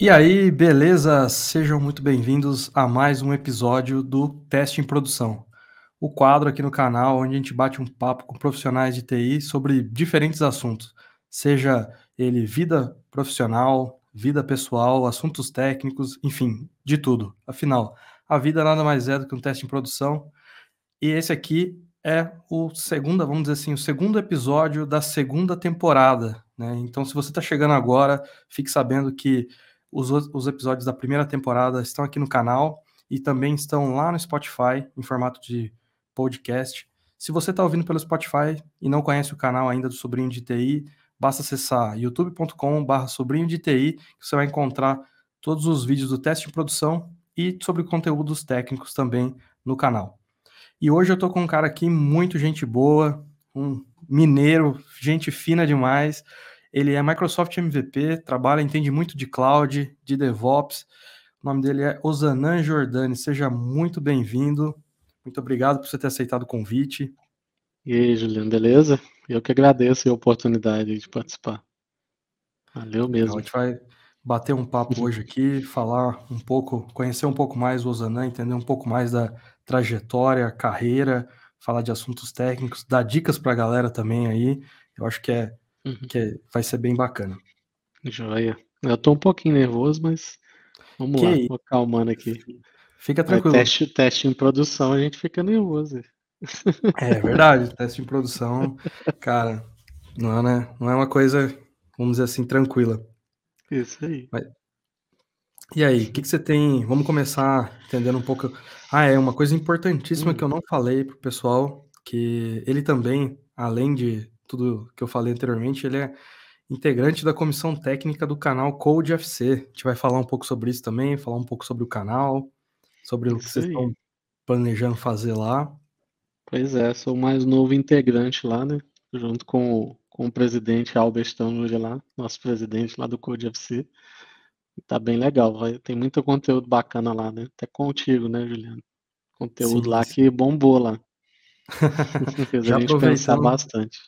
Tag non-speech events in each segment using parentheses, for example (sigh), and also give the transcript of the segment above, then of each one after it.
E aí, beleza? Sejam muito bem-vindos a mais um episódio do Teste em Produção, o quadro aqui no canal onde a gente bate um papo com profissionais de TI sobre diferentes assuntos, seja ele vida profissional, vida pessoal, assuntos técnicos, enfim, de tudo. Afinal, a vida nada mais é do que um teste em produção. E esse aqui é o segundo, vamos dizer assim, o segundo episódio da segunda temporada, né? Então, se você está chegando agora, fique sabendo que os, os episódios da primeira temporada estão aqui no canal e também estão lá no Spotify em formato de podcast. Se você está ouvindo pelo Spotify e não conhece o canal ainda do Sobrinho de TI, basta acessar youtube.com.br sobrinho de TI, que você vai encontrar todos os vídeos do teste de produção e sobre conteúdos técnicos também no canal. E hoje eu tô com um cara aqui muito gente boa, um mineiro, gente fina demais. Ele é Microsoft MVP, trabalha, entende muito de cloud, de DevOps. O nome dele é Osanan Jordani. Seja muito bem-vindo. Muito obrigado por você ter aceitado o convite. E aí, Juliano, beleza? Eu que agradeço a oportunidade de participar. Valeu mesmo. A gente vai bater um papo (laughs) hoje aqui, falar um pouco, conhecer um pouco mais o Osanan, entender um pouco mais da trajetória, carreira, falar de assuntos técnicos, dar dicas para a galera também aí. Eu acho que é, uhum. que é, vai ser bem bacana. Joia. Eu tô um pouquinho nervoso, mas vamos que lá, vou calmando aqui. Fica tranquilo. teste, teste em produção, a gente fica nervoso. É verdade, teste em produção, cara, não é, né? não é uma coisa, vamos dizer assim, tranquila. Isso aí. Mas, e aí, o que, que, você tem? Vamos começar entendendo um pouco. Ah, é uma coisa importantíssima hum. que eu não falei pro pessoal, que ele também, além de tudo que eu falei anteriormente, ele é integrante da comissão técnica do canal Code FC. A gente vai falar um pouco sobre isso também, falar um pouco sobre o canal, sobre o que vocês estão planejando fazer lá. Pois é, sou o mais novo integrante lá, né? Junto com, com o presidente Albert Tanuri lá, nosso presidente lá do Code FC. Tá bem legal, vai, tem muito conteúdo bacana lá, né? Até contigo, né, Juliano? Conteúdo sim, lá sim. que bombou lá. (laughs) Fez Já a gente pensar bastante.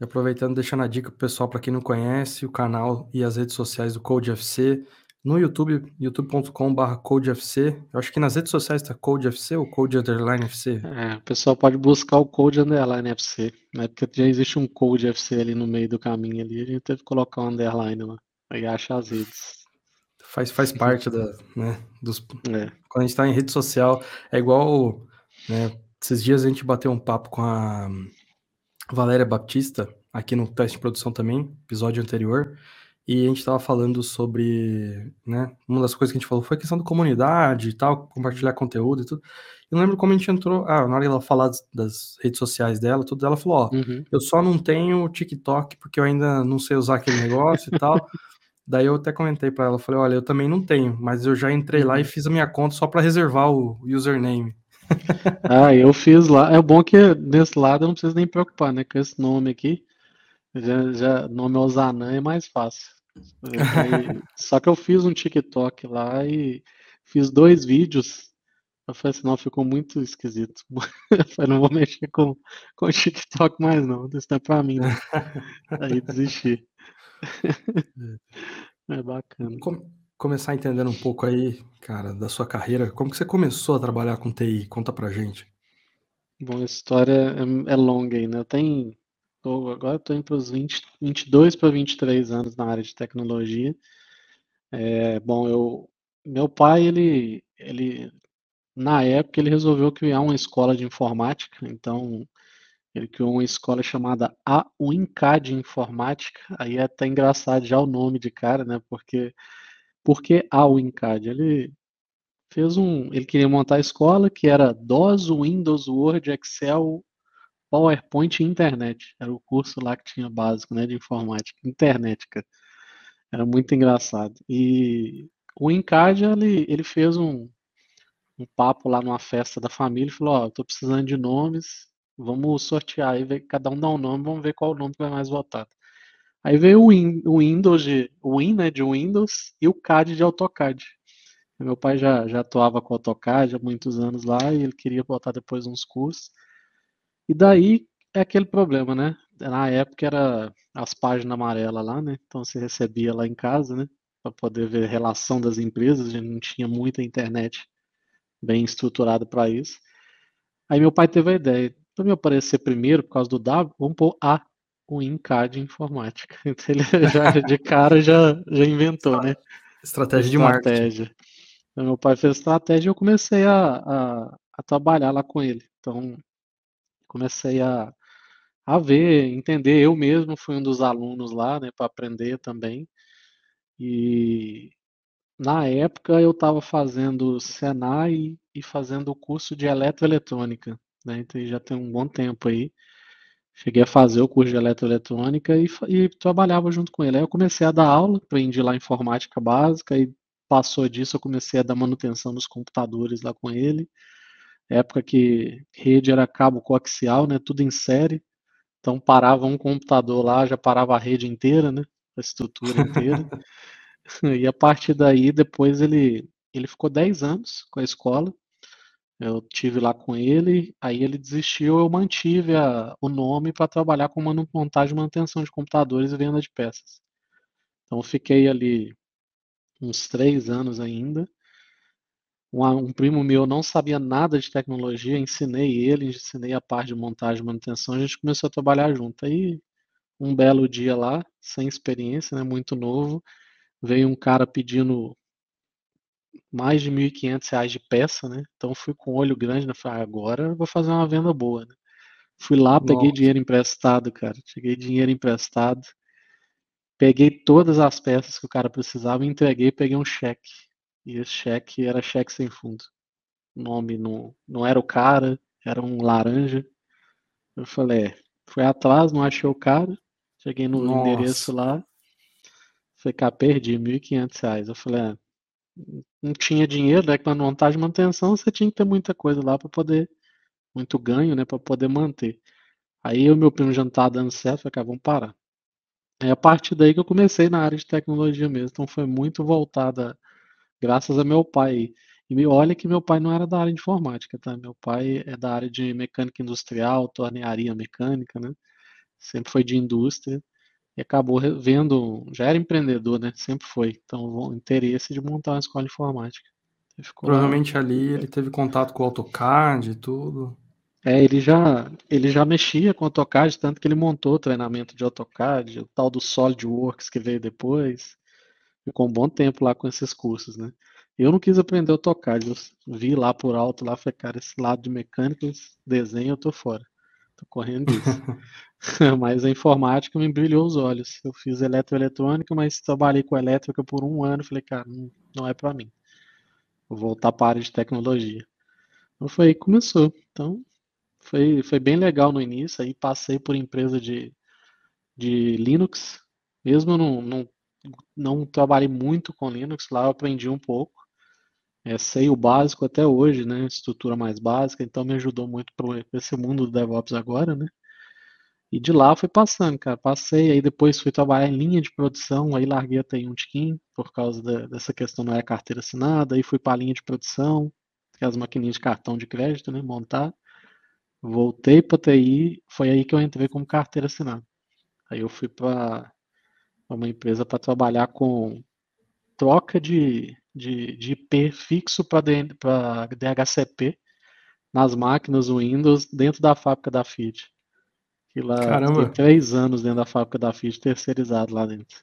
Aproveitando, deixando a dica pro pessoal, para quem não conhece, o canal e as redes sociais do Code FC. No YouTube, youtube.com.br CodeFC. Eu acho que nas redes sociais está CodeFC ou Code Underline FC. É, o pessoal pode buscar o Code Underline FC, né? Porque já existe um Code FC ali no meio do caminho ali, a gente teve que colocar um underline lá. Aí acha as redes faz, faz parte da, né, dos... É. Quando a gente está em rede social, é igual, né, esses dias a gente bateu um papo com a Valéria Baptista, aqui no teste de produção também, episódio anterior, e a gente estava falando sobre, né, uma das coisas que a gente falou foi a questão da comunidade e tal, compartilhar conteúdo e tudo. Eu não lembro como a gente entrou, ah, na hora ela falar das, das, redes sociais dela, tudo, ela falou, ó, uhum. eu só não tenho TikTok porque eu ainda não sei usar aquele negócio e tal, (laughs) Daí eu até comentei para ela, falei, olha, eu também não tenho, mas eu já entrei lá e uhum. fiz a minha conta só para reservar o username. (laughs) ah, eu fiz lá. É bom que desse lado eu não preciso nem preocupar, né? Com esse nome aqui, já, já nome Osanã é mais fácil. Aí, (laughs) só que eu fiz um TikTok lá e fiz dois vídeos. Eu falei assim, não, ficou muito esquisito. (laughs) Eu falei, não vou mexer com, com o TikTok mais não, isso não é pra mim. Né? Aí desisti. É bacana. Com, começar entendendo um pouco aí, cara, da sua carreira. Como que você começou a trabalhar com TI? Conta pra gente. Bom, a história é, é longa aí, né? Eu tenho, agora eu tô os 20, 22 para 23 anos na área de tecnologia. É, bom, eu, meu pai, ele, ele, na época, ele resolveu criar uma escola de informática, então ele criou uma escola chamada A UNCAD Informática. Aí é até engraçado já o nome de cara, né? Porque por que A UNCAD? Ele fez um, ele queria montar a escola que era DOS, Windows, Word, Excel, PowerPoint e internet. Era o curso lá que tinha básico, né, de informática, internet, cara. Era muito engraçado. E o INCAD, ele, ele fez um, um papo lá numa festa da família e falou, ó, oh, tô precisando de nomes, Vamos sortear aí, cada um dá um nome, vamos ver qual o nome que vai mais votado. Aí veio o, Win, o Windows de o Win, né, de Windows e o CAD de AutoCAD. Meu pai já, já atuava com AutoCAD há muitos anos lá e ele queria botar depois uns cursos. E daí é aquele problema, né? Na época era as páginas amarelas lá, né? Então você recebia lá em casa, né? para poder ver relação das empresas, a gente não tinha muita internet bem estruturada para isso. Aí meu pai teve a ideia, para me aparecer primeiro, por causa do W, vamos pôr A, o INCAD de informática. (laughs) Então ele já, de cara já, já inventou, né? Estratégia de marketing. Então, meu pai fez estratégia e eu comecei a, a, a trabalhar lá com ele. Então, comecei a, a ver, entender. Eu mesmo fui um dos alunos lá, né, para aprender também. E na época eu estava fazendo Senai e fazendo o curso de eletroeletrônica, né? Então já tem um bom tempo aí. Cheguei a fazer o curso de eletroeletrônica e, e trabalhava junto com ele. Aí eu comecei a dar aula, aprendi lá informática básica e passou disso eu comecei a dar manutenção nos computadores lá com ele. Época que rede era cabo coaxial, né? Tudo em série. Então parava um computador lá, já parava a rede inteira, né? A estrutura inteira. (laughs) e a partir daí, depois ele, ele ficou 10 anos com a escola. Eu tive lá com ele, aí ele desistiu, eu mantive a, o nome para trabalhar com montagem e manutenção de computadores e venda de peças. Então fiquei ali uns três anos ainda. Um, um, primo meu não sabia nada de tecnologia, ensinei ele, ensinei a parte de montagem e manutenção, a gente começou a trabalhar junto. Aí, um belo dia lá, sem experiência, né, muito novo, veio um cara pedindo mais de R$ 1.500 de peça, né? Então fui com o olho grande, né? Falei, ah, agora vou fazer uma venda boa, né? Fui lá, peguei Nossa. dinheiro emprestado, cara. Cheguei dinheiro emprestado. Peguei todas as peças que o cara precisava, entreguei, peguei um cheque. E esse cheque era cheque sem fundo. O nome não, não era o cara, era um laranja. Eu falei, é, fui atrás, não achei o cara. Cheguei no Nossa. endereço lá. Falei, cara, perdi R$ 1.500. Eu falei, é, não tinha dinheiro, né? Com a montagem e manutenção, você tinha que ter muita coisa lá para poder, muito ganho, né? Para poder manter. Aí o meu primo estava dando certo, falei, vamos parar. É a partir daí que eu comecei na área de tecnologia mesmo, então foi muito voltada, graças a meu pai. E olha que meu pai não era da área de informática, tá? Meu pai é da área de mecânica industrial, tornearia mecânica, né? Sempre foi de indústria e acabou vendo, já era empreendedor, né? Sempre foi. Então, o interesse de montar uma escola de informática. Provavelmente lá... ali ele teve contato com o AutoCAD e tudo. É, ele já, ele já mexia com o AutoCAD, tanto que ele montou o treinamento de AutoCAD, o tal do SolidWorks que veio depois. Ficou um bom tempo lá com esses cursos, né? Eu não quis aprender AutoCAD, eu vi lá por alto, lá, falei, cara, esse lado de mecânica, desenho, eu tô fora. Correndo disso. (laughs) mas a informática me brilhou os olhos. Eu fiz eletroeletrônica, mas trabalhei com elétrica por um ano, falei, cara, não, é para mim. Vou voltar para a área de tecnologia. Então foi aí que começou. Então, foi, foi bem legal no início, aí passei por empresa de, de Linux, mesmo não, não, não trabalhei muito com Linux, lá eu aprendi um pouco, é, sei o básico até hoje, né, estrutura mais básica, então me ajudou muito para esse mundo do DevOps agora, né, e de lá fui passando, cara, passei, aí depois fui trabalhar em linha de produção, aí larguei a TI um tiquinho, por causa dessa questão não é carteira assinada, aí fui para a linha de produção, as maquininhas de cartão de crédito, né, montar, Voltei para TI, foi aí que eu entrei como carteira assinada. Aí eu fui para uma empresa para trabalhar com troca de, de, de IP fixo para DHCP nas máquinas Windows dentro da fábrica da Fiat. E lá Caramba. três anos dentro da fábrica da Fiat, terceirizado lá dentro.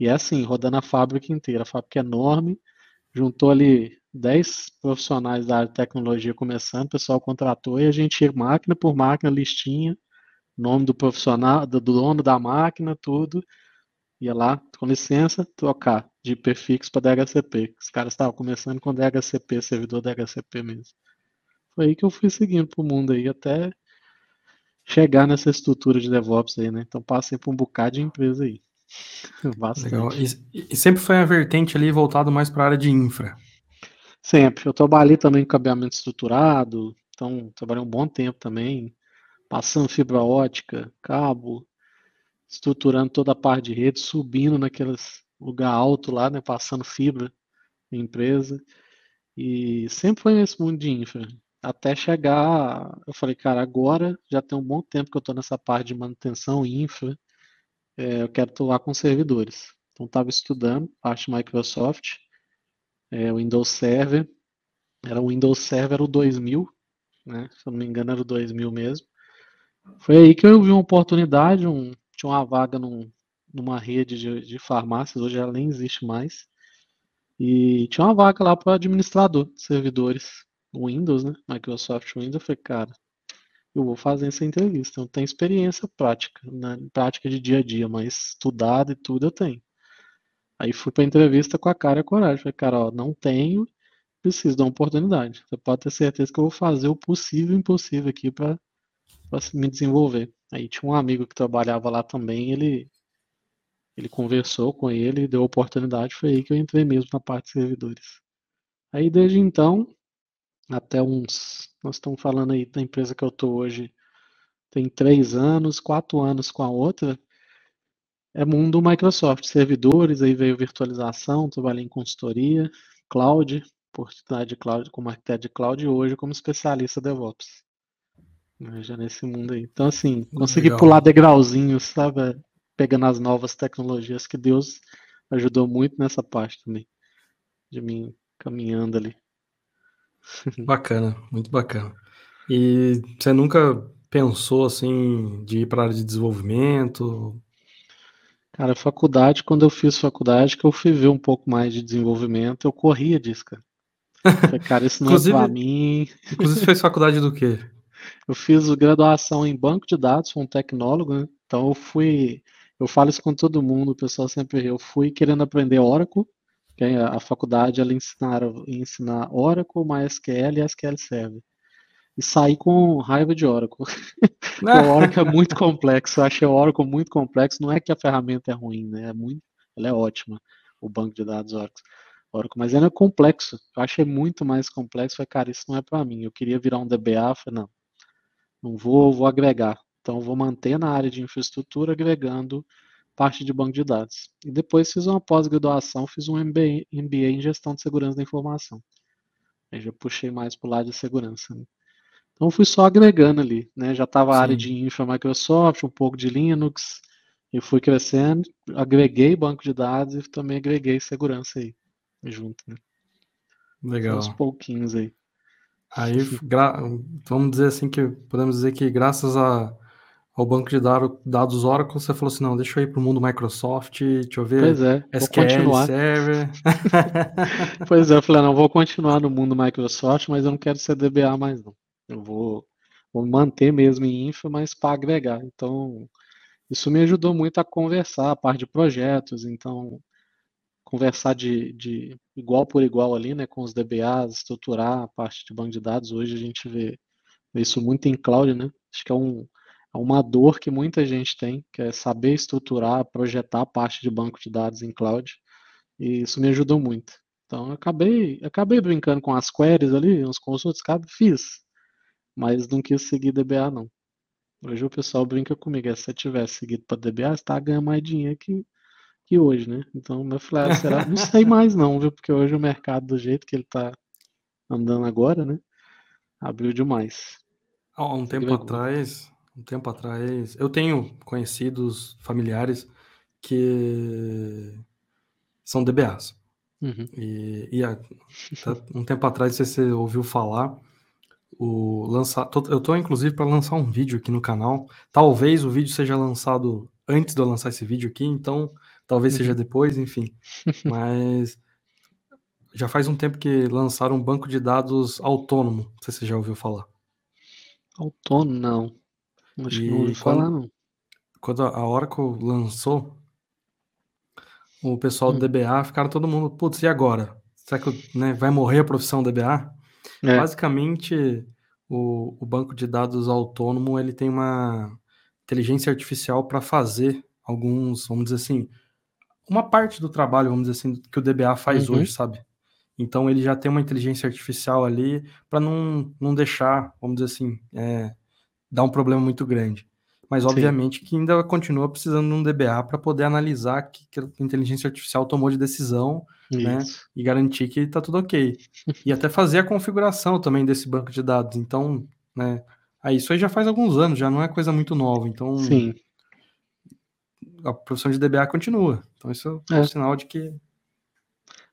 E é assim, rodando a fábrica inteira. A fábrica é enorme, juntou ali 10 profissionais da área de tecnologia começando, o pessoal contratou e a gente ia máquina por máquina, listinha, nome do profissional, do dono da máquina, tudo. Ia lá, com licença, trocar de prefixo para DHCP. Os caras estavam começando com DHCP, servidor DHCP mesmo. Foi aí que eu fui seguindo pro mundo aí, até chegar nessa estrutura de DevOps aí, né? Então passei por um bocado de empresa aí. (laughs) Bastante. Legal. E, e sempre foi a vertente ali voltado mais para a área de infra. Sempre. Eu trabalhei também com cabeamento estruturado, então trabalhei um bom tempo também, passando fibra ótica, cabo, estruturando toda a parte de rede, subindo naqueles lugar alto lá, né, passando fibra em empresa. E sempre foi nesse mundo de infra. Até chegar, eu falei, cara, agora já tem um bom tempo que eu estou nessa parte de manutenção infra, é, eu quero atuar com servidores. Então estava estudando parte Microsoft, é, Windows Server, era o Windows Server o 2000, né? Se eu não me engano era o 2000 mesmo. Foi aí que eu vi uma oportunidade, um, tinha uma vaga num, numa rede de, de farmácias, hoje ela nem existe mais. E tinha uma vaga lá para administrador de servidores Windows, né? Microsoft Windows. Eu falei, cara, eu vou fazer essa entrevista. Eu tenho experiência prática, né? prática de dia a dia, mas estudado e tudo eu tenho. Aí fui para entrevista com a cara e a coragem. Falei, cara, ó, não tenho, preciso dar uma oportunidade. Você pode ter certeza que eu vou fazer o possível e impossível aqui para me desenvolver. Aí tinha um amigo que trabalhava lá também, ele ele conversou com ele, deu oportunidade, foi aí que eu entrei mesmo na parte de servidores. Aí desde então, até uns, nós estamos falando aí da empresa que eu estou hoje, tem três anos, quatro anos com a outra, é mundo Microsoft, servidores, aí veio virtualização, trabalhei em consultoria, cloud, oportunidade de cloud como arquiteto de cloud e hoje como especialista DevOps. Né, já nesse mundo aí. Então, assim, consegui Legal. pular degrauzinhos, sabe? pegando as novas tecnologias que Deus ajudou muito nessa parte também, de mim caminhando ali. (laughs) Bacana, muito bacana. E você nunca pensou assim de ir para a área de desenvolvimento? Cara, faculdade, quando eu fiz faculdade, que eu fui ver um pouco mais de desenvolvimento, eu corria disso, cara. (laughs) Falei, cara, isso não é pra mim. Inclusive, fez faculdade do quê? Eu fiz graduação em banco de dados, sou um tecnólogo, né? Então eu fui eu falo isso com todo mundo, o pessoal sempre eu fui querendo aprender Oracle, que a faculdade ela ensinaram ensinar Oracle, MySQL e SQL Server. E saí com raiva de Oracle. (laughs) o Oracle é (laughs) muito complexo, eu achei o Oracle muito complexo, não é que a ferramenta é ruim, né? É muito, ela é ótima, o banco de dados Oracle. Oracle, mas ela é complexo. Eu achei muito mais complexo. Falei, cara, isso não é para mim. Eu queria virar um DBA, falei, não, não vou, vou agregar. Então, vou manter na área de infraestrutura, agregando parte de banco de dados. E depois fiz uma pós-graduação, fiz um MBA, MBA, em gestão de segurança da informação. Aí já puxei mais para o lado de segurança. Né? Então, fui só agregando ali. Né? Já estava a área de infra Microsoft, um pouco de Linux, e fui crescendo, agreguei banco de dados e também agreguei segurança aí, junto. Né? Legal. Uns pouquinhos aí. Aí, vamos dizer assim que podemos dizer que graças a ao banco de dados Oracle, você falou assim, não, deixa eu ir para o mundo Microsoft, deixa eu ver pois é, SQL Server. (laughs) (laughs) pois é, eu falei, não, vou continuar no mundo Microsoft, mas eu não quero ser DBA mais não. Eu vou, vou manter mesmo em infra, mas para agregar. Então, isso me ajudou muito a conversar, a parte de projetos, então, conversar de, de igual por igual ali, né, com os DBAs, estruturar a parte de banco de dados. Hoje a gente vê, vê isso muito em cloud, né? Acho que é um é uma dor que muita gente tem, que é saber estruturar, projetar parte de banco de dados em cloud. E isso me ajudou muito. Então, eu acabei, acabei brincando com as queries ali, uns consultas, cara, fiz. Mas não quis seguir DBA, não. Hoje o pessoal brinca comigo, é, se você tivesse seguido para DBA, você tá ganhando mais dinheiro que, que hoje, né? Então, eu falei, ah, será? Não sei mais não, viu? Porque hoje o mercado, do jeito que ele tá andando agora, né? Abriu demais. Há um tempo atrás, um tempo atrás. Eu tenho conhecidos familiares que são DBAs. Uhum. E, e a, um tempo atrás, se você ouviu falar, o lançar, eu estou inclusive para lançar um vídeo aqui no canal. Talvez o vídeo seja lançado antes de eu lançar esse vídeo aqui, então talvez uhum. seja depois, enfim. (laughs) Mas já faz um tempo que lançaram um banco de dados autônomo. Não sei se você já ouviu falar. Autônomo, não. Acho que não ouvi falar, não. Quando a Oracle lançou, o pessoal do hum. DBA ficaram todo mundo, putz, e agora? Será que né, vai morrer a profissão DBA? É. Basicamente, o, o banco de dados autônomo ele tem uma inteligência artificial para fazer alguns, vamos dizer assim, uma parte do trabalho, vamos dizer assim, que o DBA faz uhum. hoje, sabe? Então ele já tem uma inteligência artificial ali para não, não deixar, vamos dizer assim, é, dá um problema muito grande. Mas, obviamente, Sim. que ainda continua precisando de um DBA para poder analisar que, que a inteligência artificial tomou de decisão né, e garantir que está tudo ok. e até fazer a configuração também desse banco de dados. Então, né, aí isso aí já faz alguns anos, já não é coisa muito nova. Então, Sim. A profissão de DBA continua. Então isso é, é um sinal de que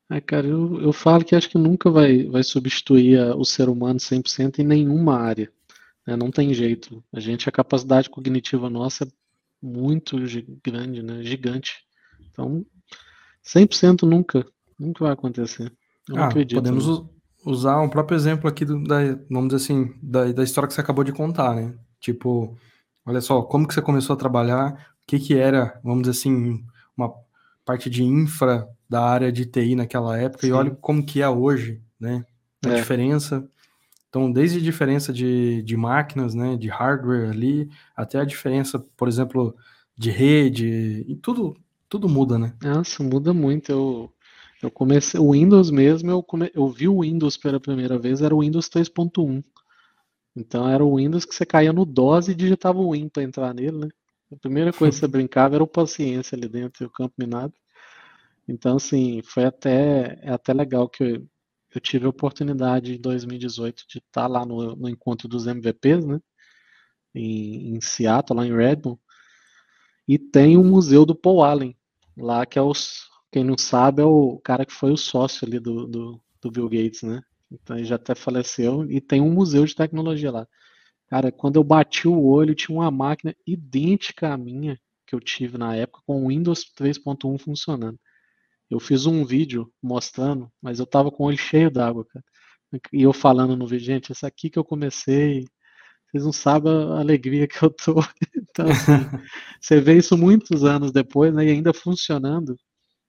é, cara, eu, eu falo que acho que nunca vai, vai substituir a, o ser humano 100% em nenhuma área. Né? Não tem jeito. A gente, a capacidade cognitiva nossa é muito grande, né? Gigante. Então, 100% nunca, nunca vai acontecer. Eu ah, acredito. Podemos nisso. usar um próprio exemplo aqui do, da, vamos dizer assim, da, da história que você acabou de contar, né? Tipo, olha só, como que você começou a trabalhar, que que era, vamos dizer assim, uma parte de infra da área de TI naquela época Sim. e olha como que é hoje, né? A é. diferença. Então, desde a diferença de, de máquinas, né, de hardware ali, até a diferença, por exemplo, de rede, e tudo, tudo muda, né? Nossa, muda muito. Eu, eu comecei, o Windows mesmo, eu, come, eu vi o Windows pela primeira vez, era o Windows 3.1. Então era o Windows que você caía no DOS e digitava o Win para entrar nele, né? A primeira coisa que você brincava era o paciência ali dentro do campo minado. Então, assim, foi até, é até legal que eu, eu tive a oportunidade em 2018 de estar lá no, no encontro dos MVPs, né? Em, em Seattle, lá em Redmond. E tem o museu do Paul Allen, lá que é os, quem não sabe, é o cara que foi o sócio ali do, do, do Bill Gates, né? Então ele já até faleceu e tem um museu de tecnologia lá. Cara, quando eu bati o olho, tinha uma máquina idêntica à minha que eu tive na época, com o Windows 3.1 funcionando. Eu fiz um vídeo mostrando, mas eu tava com o olho cheio d'água, cara. E eu falando no vídeo, gente, essa aqui que eu comecei, vocês não sabem a alegria que eu tô. (laughs) Então, assim, você vê isso muitos anos depois, né, e ainda funcionando,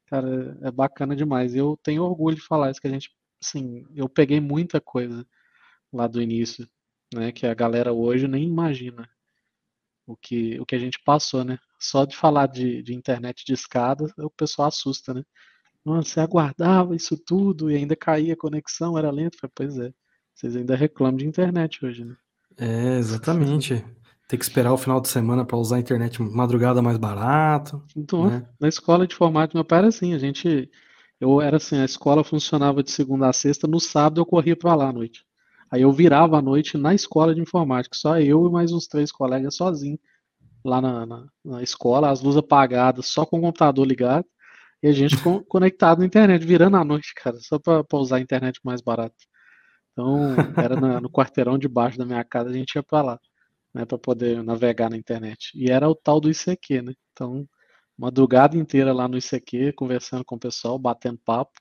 cara, é bacana demais. Eu tenho orgulho de falar isso, que a gente, assim, eu peguei muita coisa lá do início, né, que a galera hoje nem imagina o que, o que a gente passou, né? Só de falar de, de internet de escada, o pessoal assusta, né? Nossa, você aguardava isso tudo e ainda caía a conexão, era lento. Falei, pois é, vocês ainda reclamam de internet hoje, né? É, exatamente. Tem que esperar o final de semana para usar a internet madrugada mais barato. Então, né? na escola de informática, meu pai era assim, a gente. Eu era assim, a escola funcionava de segunda a sexta, no sábado eu corria para lá à noite. Aí eu virava à noite na escola de informática, só eu e mais uns três colegas sozinhos lá na, na, na escola, as luzes apagadas, só com o computador ligado, e a gente com, (laughs) conectado na internet, virando à noite, cara, só para usar a internet mais barata. Então, era na, no quarteirão de baixo da minha casa, a gente ia para lá, né, para poder navegar na internet. E era o tal do ICQ, né? Então, madrugada inteira lá no ICQ, conversando com o pessoal, batendo papo.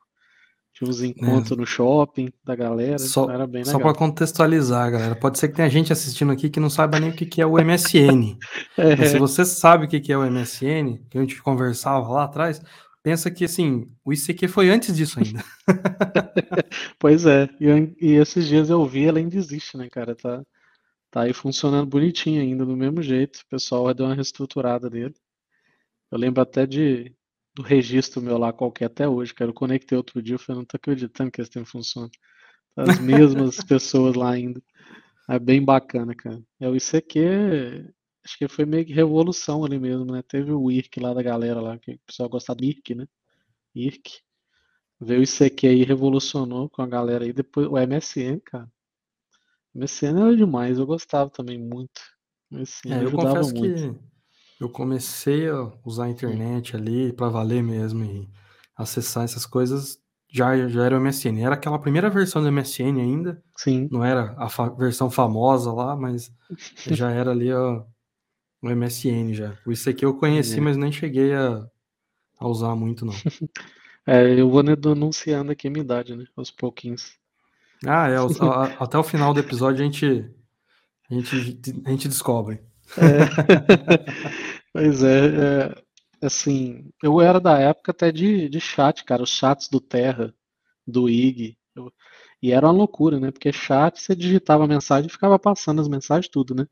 Tinha uns encontros é. no shopping da galera, só, era bem legal. Só para contextualizar, galera, pode ser que tenha gente assistindo aqui que não saiba nem o que, que é o MSN. (laughs) é. Mas se você sabe o que, que é o MSN, que a gente conversava lá atrás, pensa que assim, o ICQ foi antes disso ainda. (laughs) pois é, e, e, esses dias eu vi, ela ainda existe, né, cara? Tá, tá aí funcionando bonitinho ainda, do mesmo jeito. O pessoal deu uma reestruturada dele. Eu lembro até de, do registro meu lá qualquer até hoje, cara. Eu conectei outro dia, eu falei, não tô acreditando que esse tempo funciona. As mesmas (laughs) pessoas lá ainda. É bem bacana, cara. É o ICQ, acho que foi meio que revolução ali mesmo, né? Teve o IRC lá da galera lá, que o pessoal gostava do IRC, né? IRC. Veio o ICQ aí, revolucionou com a galera aí. Depois o MSN, cara. O MSN era demais, eu gostava também muito. MSN é, eu confesso muito. que eu comecei a usar a internet ali para valer mesmo e acessar essas coisas já, já era o MSN. Era aquela primeira versão do MSN ainda. Sim. Não era a fa versão famosa lá, mas (laughs) já era ali ó, o MSN já. O ICQ eu conheci, é. mas nem cheguei a, a usar muito, não. (laughs) É, eu vou denunciando aqui a minha idade, né? Aos pouquinhos. Ah, é. (laughs) até o final do episódio a gente, a gente, a gente descobre. É. (laughs) pois é, é, assim, eu era da época até de, de chat, cara, os chats do Terra, do IG, eu, e era uma loucura, né? Porque chat, você digitava a mensagem e ficava passando as mensagens tudo, né?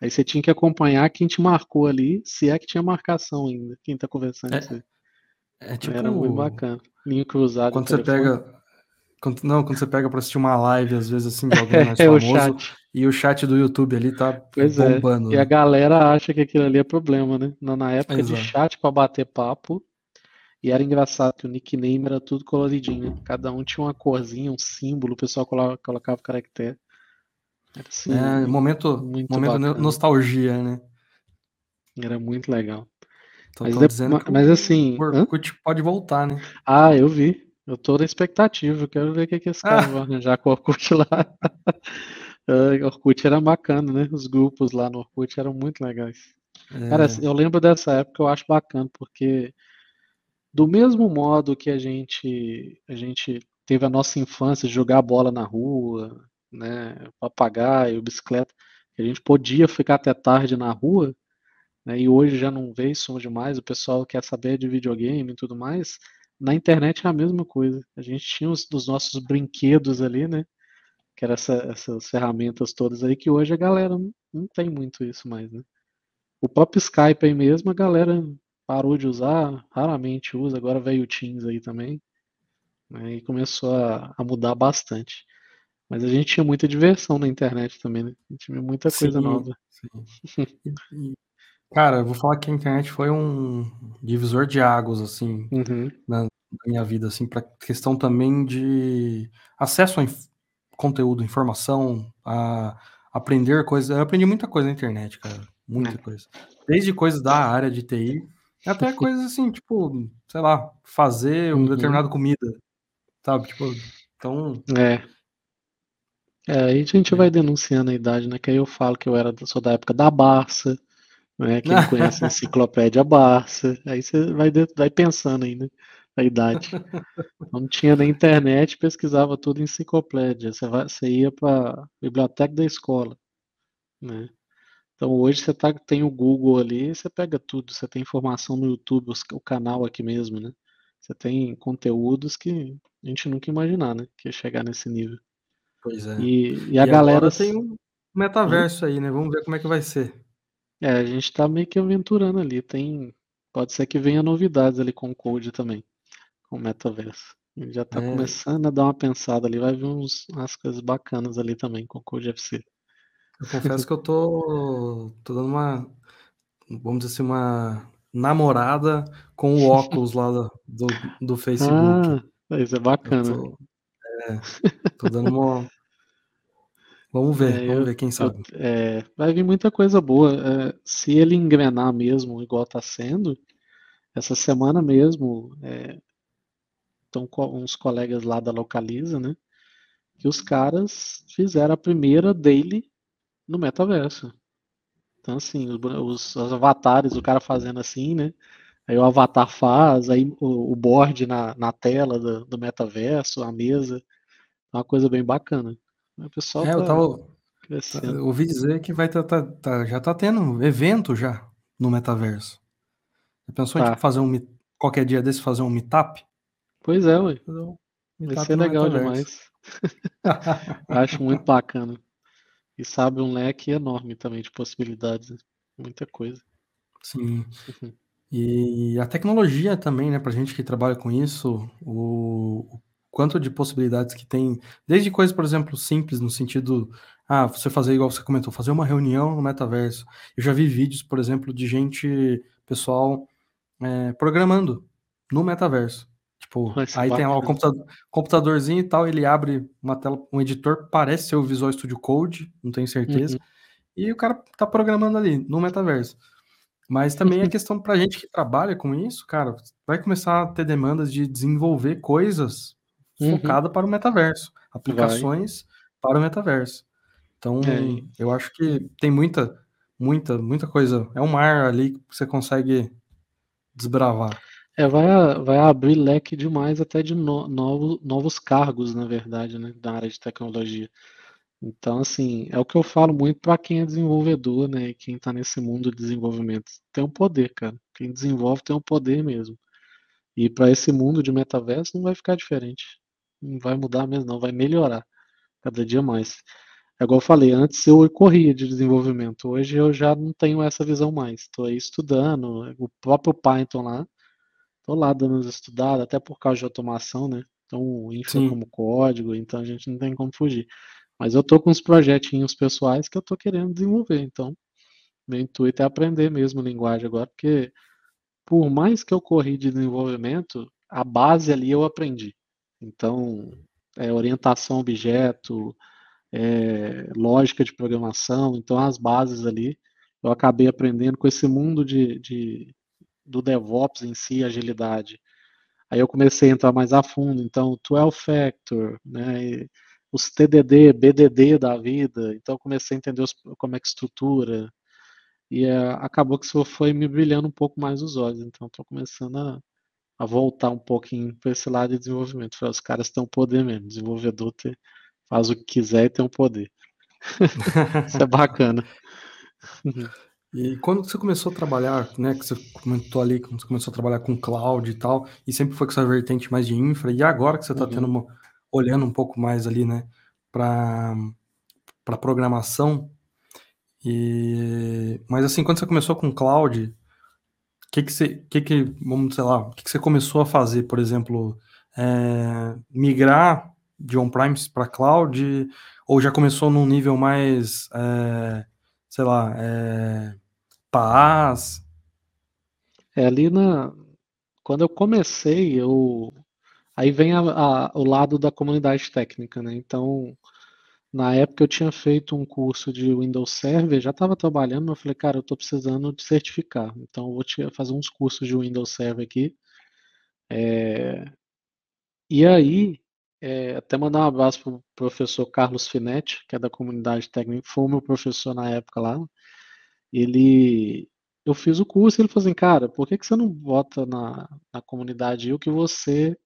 Aí você tinha que acompanhar quem te marcou ali, se é que tinha marcação ainda, quem tá conversando é, é tipo, Era muito bacana. Linha cruzada. Quando você pega quando, não, quando você pega para assistir uma live, às vezes assim, de (laughs) alguém mais é, famoso, o e o chat do YouTube ali tá pois é. bombando. É. E né? a galera acha que aquilo ali é problema, né? Na época Exato. de chat para bater papo, e era engraçado que o nickname era tudo coloridinho. Né? Cada um tinha uma corzinha, um símbolo, o pessoal colocava, colocava caractere. Era assim, é, momento, momento nostalgia, né? Era muito legal. Mas, de, mas, mas, assim. O Orkut hã? pode voltar, né? Ah, eu vi. Eu tô na expectativa. Eu quero ver o que, que esse cara ah. vai arranjar com o Orkut lá. o (laughs) Orkut era bacana, né? Os grupos lá no Orkut eram muito legais. É. Cara, eu lembro dessa época, eu acho bacana, porque do mesmo modo que a gente, a gente teve a nossa infância de jogar bola na rua, né, papagaio, bicicleta, a gente podia ficar até tarde na rua, né, e hoje já não vê isso demais, o pessoal quer saber de videogame e tudo mais, na internet é a mesma coisa. A gente tinha os dos nossos brinquedos ali, né, que eram essa, essas ferramentas todas aí, que hoje a galera não, não tem muito isso mais, né. O próprio Skype aí mesmo, a galera parou de usar, raramente usa, agora veio o Teams aí também, né, e começou a, a, mudar bastante. Mas a gente tinha muita diversão na internet também, né? A gente tinha muita coisa sim, nova. Sim. Cara, eu vou falar que a internet foi um divisor de águas, assim, uhum. na, na, minha vida, assim, para questão também de acesso a inf conteúdo, informação, a aprender coisas. Eu aprendi muita coisa na internet, cara. Muita é. coisa. Desde coisas da área de TI, até (laughs) coisas assim, tipo, sei lá, fazer uma uhum. determinada comida, sabe? Tipo, então. É. É, aí a gente vai denunciando a idade, né? Que aí eu falo que eu era, sou da época da Barça, né? Quem conhece a (laughs) enciclopédia Barça, aí você vai, vai pensando aí, né? A idade. (laughs) Não tinha na internet, pesquisava tudo em enciclopédia. Você, vai, você ia para biblioteca da escola, né? Então hoje você tá, tem o Google ali, você pega tudo, você tem informação no YouTube, o canal aqui mesmo, né? Você tem conteúdos que a gente nunca imaginar, né? Que ia chegar nesse nível. Pois é. E, e a e galera. tem um metaverso hum? aí, né? Vamos ver como é que vai ser. É, a gente tá meio que aventurando ali. Tem. Pode ser que venha novidades ali com o Code também, com o metaverso. Ele já tá é. começando a dar uma pensada ali, vai vir uns, umas coisas bacanas ali também com o Code FC. Eu confesso que eu tô, tô dando uma, vamos dizer assim, uma namorada com o óculos lá do, do (laughs) Facebook. Ah, isso é bacana. Tô, é, tô dando uma. Vamos ver, é, vamos ver, quem sabe. Eu, é, vai vir muita coisa boa. É, se ele engrenar mesmo, igual tá sendo, essa semana mesmo, estão é, uns colegas lá da Localiza, né? Que os caras fizeram a primeira daily no metaverso. Então, assim, os, os, avatares, o cara fazendo assim, né? Aí o avatar faz, aí o, o board na, na tela do, do, metaverso, a mesa. É uma coisa bem bacana. O pessoal é, tá eu tava, crescendo. ouvi dizer que vai tá, tá, tá, já tá tendo evento já no metaverso. Você pensou tá. em tipo, fazer um qualquer dia desse fazer um meetup? Pois é, ué. Um vai ser legal metaverso. demais. (laughs) Acho muito bacana. E sabe um leque enorme também de possibilidades, muita coisa. Sim. Uhum. E a tecnologia também, né, pra gente que trabalha com isso, o quanto de possibilidades que tem, desde coisas, por exemplo, simples, no sentido, ah, você fazer igual você comentou, fazer uma reunião no metaverso. Eu já vi vídeos, por exemplo, de gente, pessoal, é, programando no metaverso. Tipo, aí tem lá o computador, computadorzinho e tal, ele abre uma tela, um editor, parece ser o Visual Studio Code, não tenho certeza. Uhum. E o cara tá programando ali, no metaverso. Mas também é (laughs) questão pra gente que trabalha com isso, cara, vai começar a ter demandas de desenvolver coisas uhum. focadas para o metaverso, aplicações vai. para o metaverso. Então, é. eu acho que tem muita, muita, muita coisa. É um mar ali que você consegue desbravar. É, vai, vai abrir leque demais até de no, novo, novos cargos, na verdade, né, da área de tecnologia. Então, assim, é o que eu falo muito para quem é desenvolvedor, né, e quem está nesse mundo de desenvolvimento. Tem um poder, cara. Quem desenvolve tem um poder mesmo. E para esse mundo de metaverso não vai ficar diferente. Não vai mudar mesmo, não. Vai melhorar cada dia mais. É igual eu falei, antes eu corria de desenvolvimento. Hoje eu já não tenho essa visão mais. Estou aí estudando. O próprio Python lá Tô lá dando umas estudadas, até por causa de automação, né? Então, infra como código, então a gente não tem como fugir. Mas eu tô com uns projetinhos pessoais que eu tô querendo desenvolver, então meu intuito é aprender mesmo linguagem agora, porque por mais que eu corri de desenvolvimento, a base ali eu aprendi. Então, é, orientação objeto, é, lógica de programação, então as bases ali eu acabei aprendendo com esse mundo de, de do DevOps em si, agilidade. Aí eu comecei a entrar mais a fundo, então 12 Factor, né, os TDD, BDD da vida, então eu comecei a entender os, como é que estrutura, e é, acabou que isso foi me brilhando um pouco mais os olhos, então estou começando a, a, voltar um pouquinho para esse lado de desenvolvimento. Falei, os caras têm um poder mesmo, desenvolvedor ter, faz o que quiser e tem um poder. (laughs) isso é bacana. E quando você começou a trabalhar, né, que você comentou ali, quando você começou a trabalhar com cloud e tal, e sempre foi com essa vertente mais de infra, e agora que você está uhum. tendo uma, olhando um pouco mais ali, né, para para programação, e mas assim, quando você começou com cloud, o que que você, que que, vamos, sei lá, o que que você começou a fazer, por exemplo, é, migrar de on-premise para cloud, ou já começou num nível mais é, sei lá, é, paz. É ali na. Quando eu comecei, eu. Aí vem a, a, o lado da comunidade técnica, né? Então, na época eu tinha feito um curso de Windows Server, já estava trabalhando, mas eu falei, cara, eu estou precisando de certificar. Então, eu vou fazer uns cursos de Windows Server aqui. É... E aí, é, até mandar um abraço para o professor Carlos Finetti, que é da comunidade técnica, foi o meu professor na época lá. Ele, eu fiz o curso e ele falou assim, cara, por que, que você não bota na, na comunidade o que você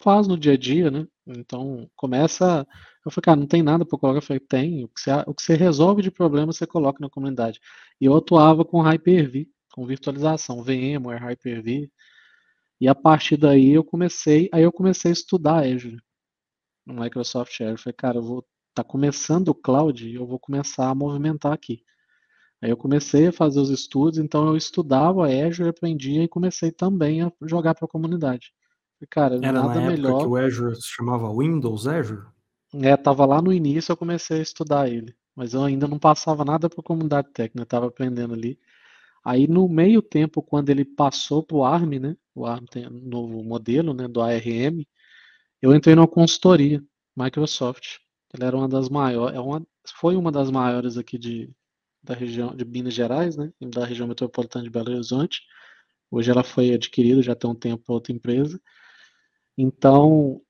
faz no dia a dia, né? Então, começa. Eu falei, cara, não tem nada para colocar. Eu falei, tem. O que, você, o que você resolve de problema, você coloca na comunidade. E eu atuava com Hyper-V, com virtualização, VMware, Hyper-V. E a partir daí eu comecei, aí eu comecei a estudar Azure no Microsoft Azure. Eu falei, cara, eu vou tá começando o cloud e eu vou começar a movimentar aqui. Aí eu comecei a fazer os estudos, então eu estava Azure, aprendia e comecei também a jogar para a comunidade. Cara, Era nada na melhor. que o Azure se chamava Windows Azure? É, tava lá no início, eu comecei a estudar ele, mas eu ainda não passava nada para a comunidade técnica, estava aprendendo ali. Aí no meio tempo, quando ele passou para o ARM, né, o ARM tem um novo modelo, né, do ARM, eu entrei numa consultoria, Microsoft. Ele era uma das maiores, é uma, foi uma das maiores aqui de, da região de Minas Gerais, né, da região metropolitana de Belo Horizonte. Hoje ela foi adquirida, já tem um tempo para outra empresa. Então,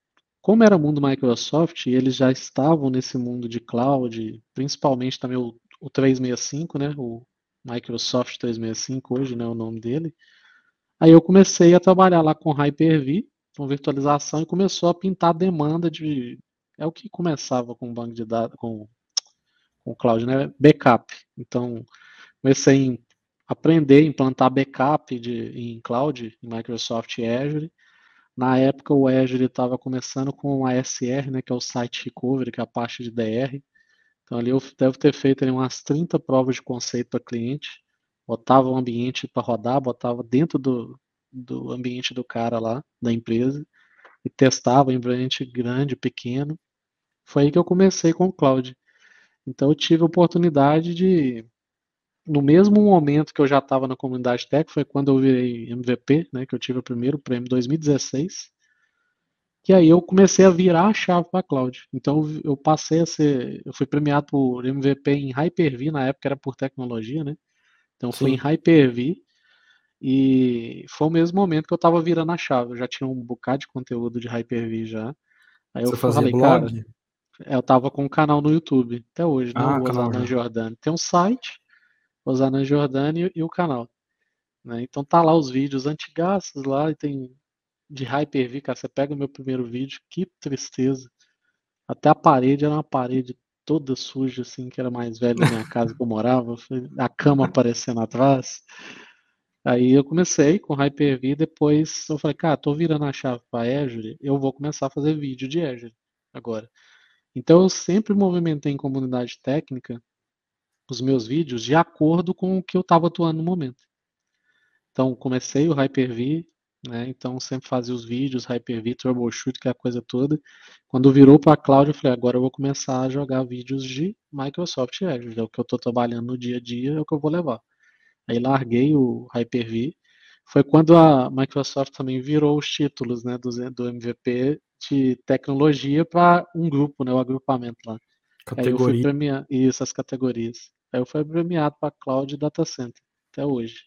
como era mundo Microsoft, eles já estavam nesse mundo de cloud, principalmente também o, o 365, né, o Microsoft 365 hoje, né, o nome dele. Aí eu comecei a trabalhar lá com Hyper-V, com virtualização, e começou a pintar demanda de. É o que começava com banco de dados, com, com cloud, né? Backup. Então, comecei a aprender, implantar backup de, em cloud, em Microsoft Azure. Na época, o Azure estava começando com o ASR, né, que é o Site Recovery, que é a parte de DR. Então ali eu devo ter feito ali, umas 30 provas de conceito para cliente, botava o ambiente para rodar, botava dentro do, do ambiente do cara lá, da empresa, e testava em ambiente grande, pequeno. Foi aí que eu comecei com o cloud. Então eu tive a oportunidade de, no mesmo momento que eu já estava na comunidade tech, foi quando eu virei MVP, né, que eu tive o primeiro prêmio em 2016. Que aí eu comecei a virar a chave para cloud. Então eu passei a ser, eu fui premiado por MVP em Hyper-V, na época era por tecnologia, né? Então foi em Hyper-V e foi o mesmo momento que eu estava virando a chave. Eu já tinha um bocado de conteúdo de Hyper-V já. Aí eu Você falei, blog? cara, eu tava com um canal no YouTube até hoje, né? Ah, o Osanan Jordani. Tem um site, Osanan Jordani e o canal. Né? Então tá lá os vídeos antigaços lá e tem de Hyper-V, cara, você pega o meu primeiro vídeo, que tristeza. Até a parede era uma parede toda suja, assim, que era mais velha da minha casa que eu morava, a cama aparecendo atrás. Aí eu comecei com Hyper-V, depois eu falei, cara, tô virando a chave para Azure, eu vou começar a fazer vídeo de Azure agora. Então eu sempre movimentei em comunidade técnica os meus vídeos de acordo com o que eu estava atuando no momento. Então comecei o Hyper-V, né? Então sempre fazia os vídeos, Hyper-V, Troubleshoot, que é a coisa toda. Quando virou para a cloud, eu falei, agora eu vou começar a jogar vídeos de Microsoft Azure, é o que eu estou trabalhando no dia a dia, é o que eu vou levar. Aí larguei o Hyper-V. Foi quando a Microsoft também virou os títulos, né, do, do MVP de tecnologia para um grupo, né, o agrupamento lá. Categoria. Aí eu fui premiado, isso, as categorias. Aí eu fui premiado para Cloud Data Center, até hoje.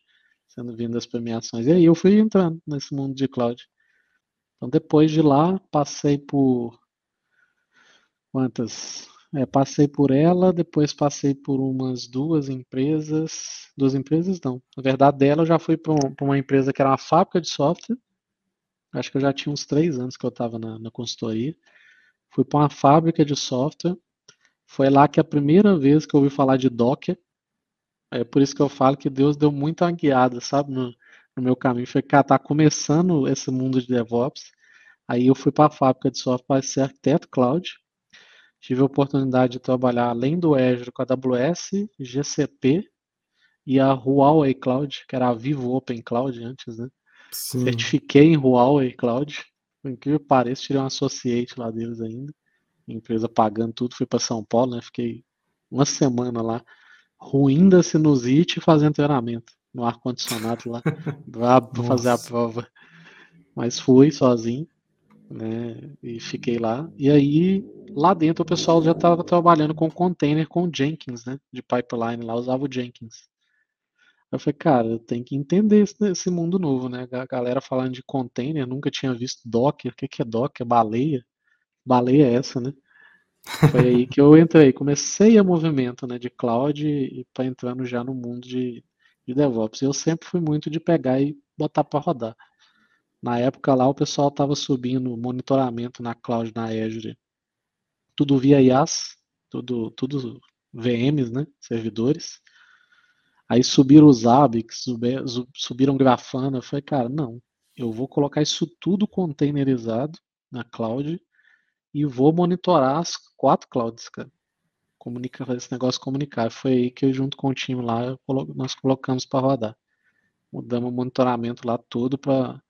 sendo vindo as premiações. E aí eu fui entrando nesse mundo de cloud. Então depois de lá, passei por quantas? É, passei por ela, depois passei por umas duas empresas. Duas empresas não. Na verdade, dela eu já fui para uma empresa que era uma fábrica de software. Acho que eu já tinha uns três anos que eu estava na, na consultoria. Fui para uma fábrica de software. Foi lá que a primeira vez que eu ouvi falar de Docker. É por isso que eu falo que Deus deu muita guiada, sabe, no, no meu caminho. Foi que tá começando esse mundo de DevOps. Aí eu fui para a fábrica de software para ser arquiteto cloud. Tive a oportunidade de trabalhar além do Azure com a AWS, GCP e a Huawei Cloud, que era a Vivo Open Cloud antes, né? Sim. Certifiquei em Huawei Cloud. Por incrível que pareça, tirei um associate lá deles ainda. Empresa pagando tudo, fui para São Paulo, né? Fiquei uma semana lá, ruim da sinusite fazendo treinamento no ar-condicionado lá, (laughs) para fazer a prova. Mas fui sozinho, né? E fiquei lá. E aí, lá dentro, o pessoal já estava trabalhando com container com Jenkins, né? De pipeline lá, usava o Jenkins. Eu falei, cara, tenho que entender esse, esse, mundo novo, né? A galera falando de container, nunca tinha visto Docker. O que, que é Docker? Baleia? Baleia é essa, né? Foi aí que eu entrei, comecei a movimento né, de cloud para entrando já no mundo de, de DevOps. Eu sempre fui muito de pegar e botar para rodar. Na época lá o pessoal estava subindo monitoramento na cloud na Azure, tudo via IaaS, tudo, tudo VMs, né, servidores. Aí subiram os ABICs, subiram Grafana. Eu falei, cara, não, eu vou colocar isso tudo containerizado na cloud e vou monitorar as quatro clouds, cara. Comunica, esse negócio comunicar. Foi aí que eu, junto com o time lá, nós colocamos para rodar. Mudamos o monitoramento lá todo para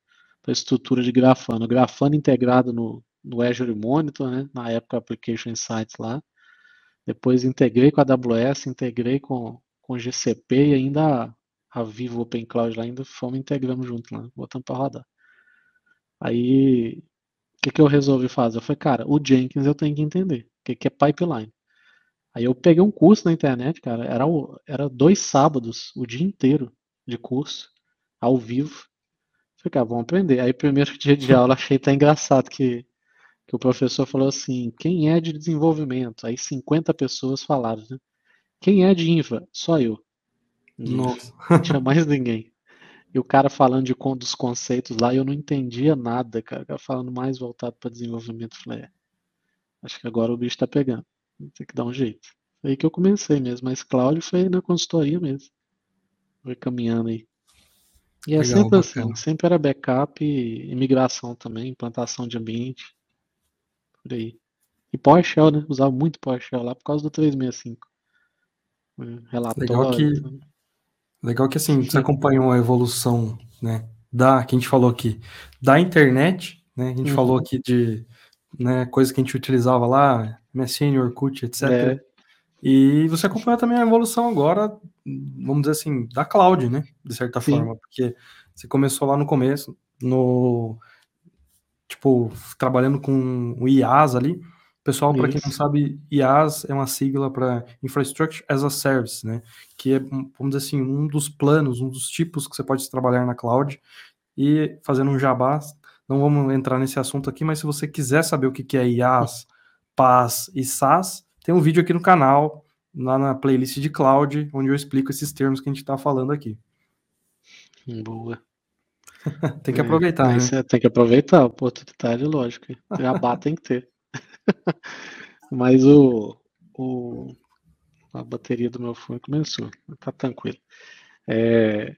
a estrutura de Grafana. Grafana integrado no, no Azure Monitor, né? na época Application Insights lá. Depois integrei com a AWS, integrei com com GCP e ainda a Vivo Open Cloud lá, ainda fomos integramos junto lá, botando para rodar. Aí, que, que eu resolvi fazer? Eu falei, cara, o Jenkins eu tenho que entender, o que, que é pipeline. Aí eu peguei um curso na internet, cara, era, era dois sábados, o dia inteiro de curso, ao vivo. Falei, cara, vamos aprender. Aí, primeiro (laughs) dia de aula, achei até engraçado que, que o professor falou assim: quem é de desenvolvimento? Aí 50 pessoas falaram, né? Quem é de infra? Só eu. Nossa. Não tinha mais ninguém. E o cara falando de, dos conceitos lá, eu não entendia nada, cara. O cara falando mais voltado para desenvolvimento. Falei, é, acho que agora o bicho tá pegando. Tem que dar um jeito. Foi aí que eu comecei mesmo. Mas Cláudio foi na consultoria mesmo. Foi caminhando aí. E é Legal, sempre assim, bacana. assim, sempre era backup e imigração também, implantação de ambiente. Por aí. E PowerShell, né? Usava muito PowerShell lá por causa do 365 relatório. Legal que, legal que assim, você acompanhou a evolução, né, da, que a gente falou aqui, da internet, né, a gente uhum. falou aqui de, né, coisas que a gente utilizava lá, MSN, Orkut, etc. É. E você acompanhou também a evolução agora, vamos dizer assim, da cloud, né, de certa Sim. forma, porque você começou lá no começo, no, tipo, trabalhando com o IaaS ali, Pessoal, para quem não sabe, IaaS é uma sigla para Infrastructure as a Service, né? Que é, vamos dizer assim, um dos planos, um dos tipos que você pode trabalhar na cloud. E fazendo um jabá, não vamos entrar nesse assunto aqui, mas se você quiser saber o que é IaaS, PaaS e SaaS, tem um vídeo aqui no canal, lá na playlist de cloud, onde eu explico esses termos que a gente está falando aqui. Boa. (laughs) tem que aproveitar, é, né? Tem que aproveitar oportunidade, lógico. Jabá tem que ter. (laughs) Mas o, o, a bateria do meu fone começou, tá tranquilo. É,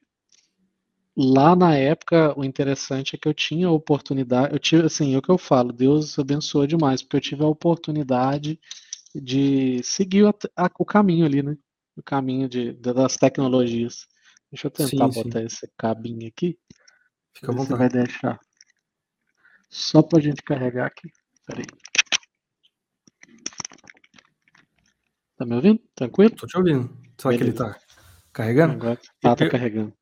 lá na época, o interessante é que eu tinha a oportunidade, eu tive, assim, é o que eu falo, Deus abençoou demais, porque eu tive a oportunidade de seguir a, a, o caminho ali, né? O caminho de, das tecnologias. Deixa eu tentar sim, botar sim. esse cabinho aqui. Fica. Você vai deixar. Só pra gente carregar aqui. Peraí. Tá me ouvindo? Tranquilo? Tô te ouvindo. Só Beleza. que ele tá carregando? Agora tá, tá carregando.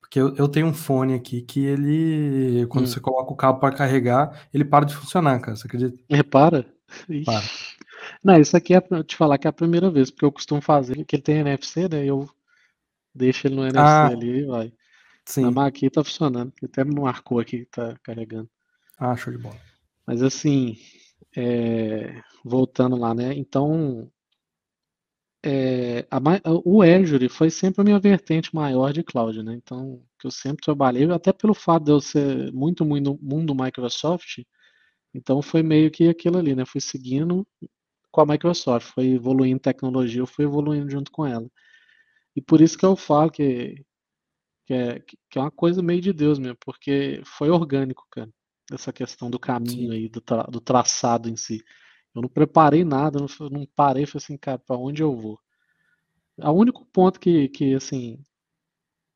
Porque eu, eu, tenho um fone aqui que ele, quando hum. você coloca o cabo para carregar, ele para de funcionar, cara. Você acredita? Repara? Para. Não, isso aqui é pra te falar que é a primeira vez, porque eu costumo fazer, que ele tem NFC, né? Eu deixo ele no NFC ah. ali e vai. Sim. aqui tá funcionando. Até marcou aqui que tá carregando. Ah, show de bola. Mas assim, é, voltando lá, né? Então, é, a, o Azure foi sempre a minha vertente maior de cloud, né? Então, que eu sempre trabalhei, até pelo fato de eu ser muito, muito mundo Microsoft, então foi meio que aquilo ali, né? Fui seguindo com a Microsoft, foi evoluindo tecnologia, eu fui evoluindo junto com ela. E por isso que eu falo que, que, é, que é uma coisa meio de Deus mesmo, porque foi orgânico, cara, essa questão do caminho Sim. aí, do, tra, do traçado em si. Eu não preparei nada, não, não parei falei assim, cara, para onde eu vou? O único ponto que, que, assim,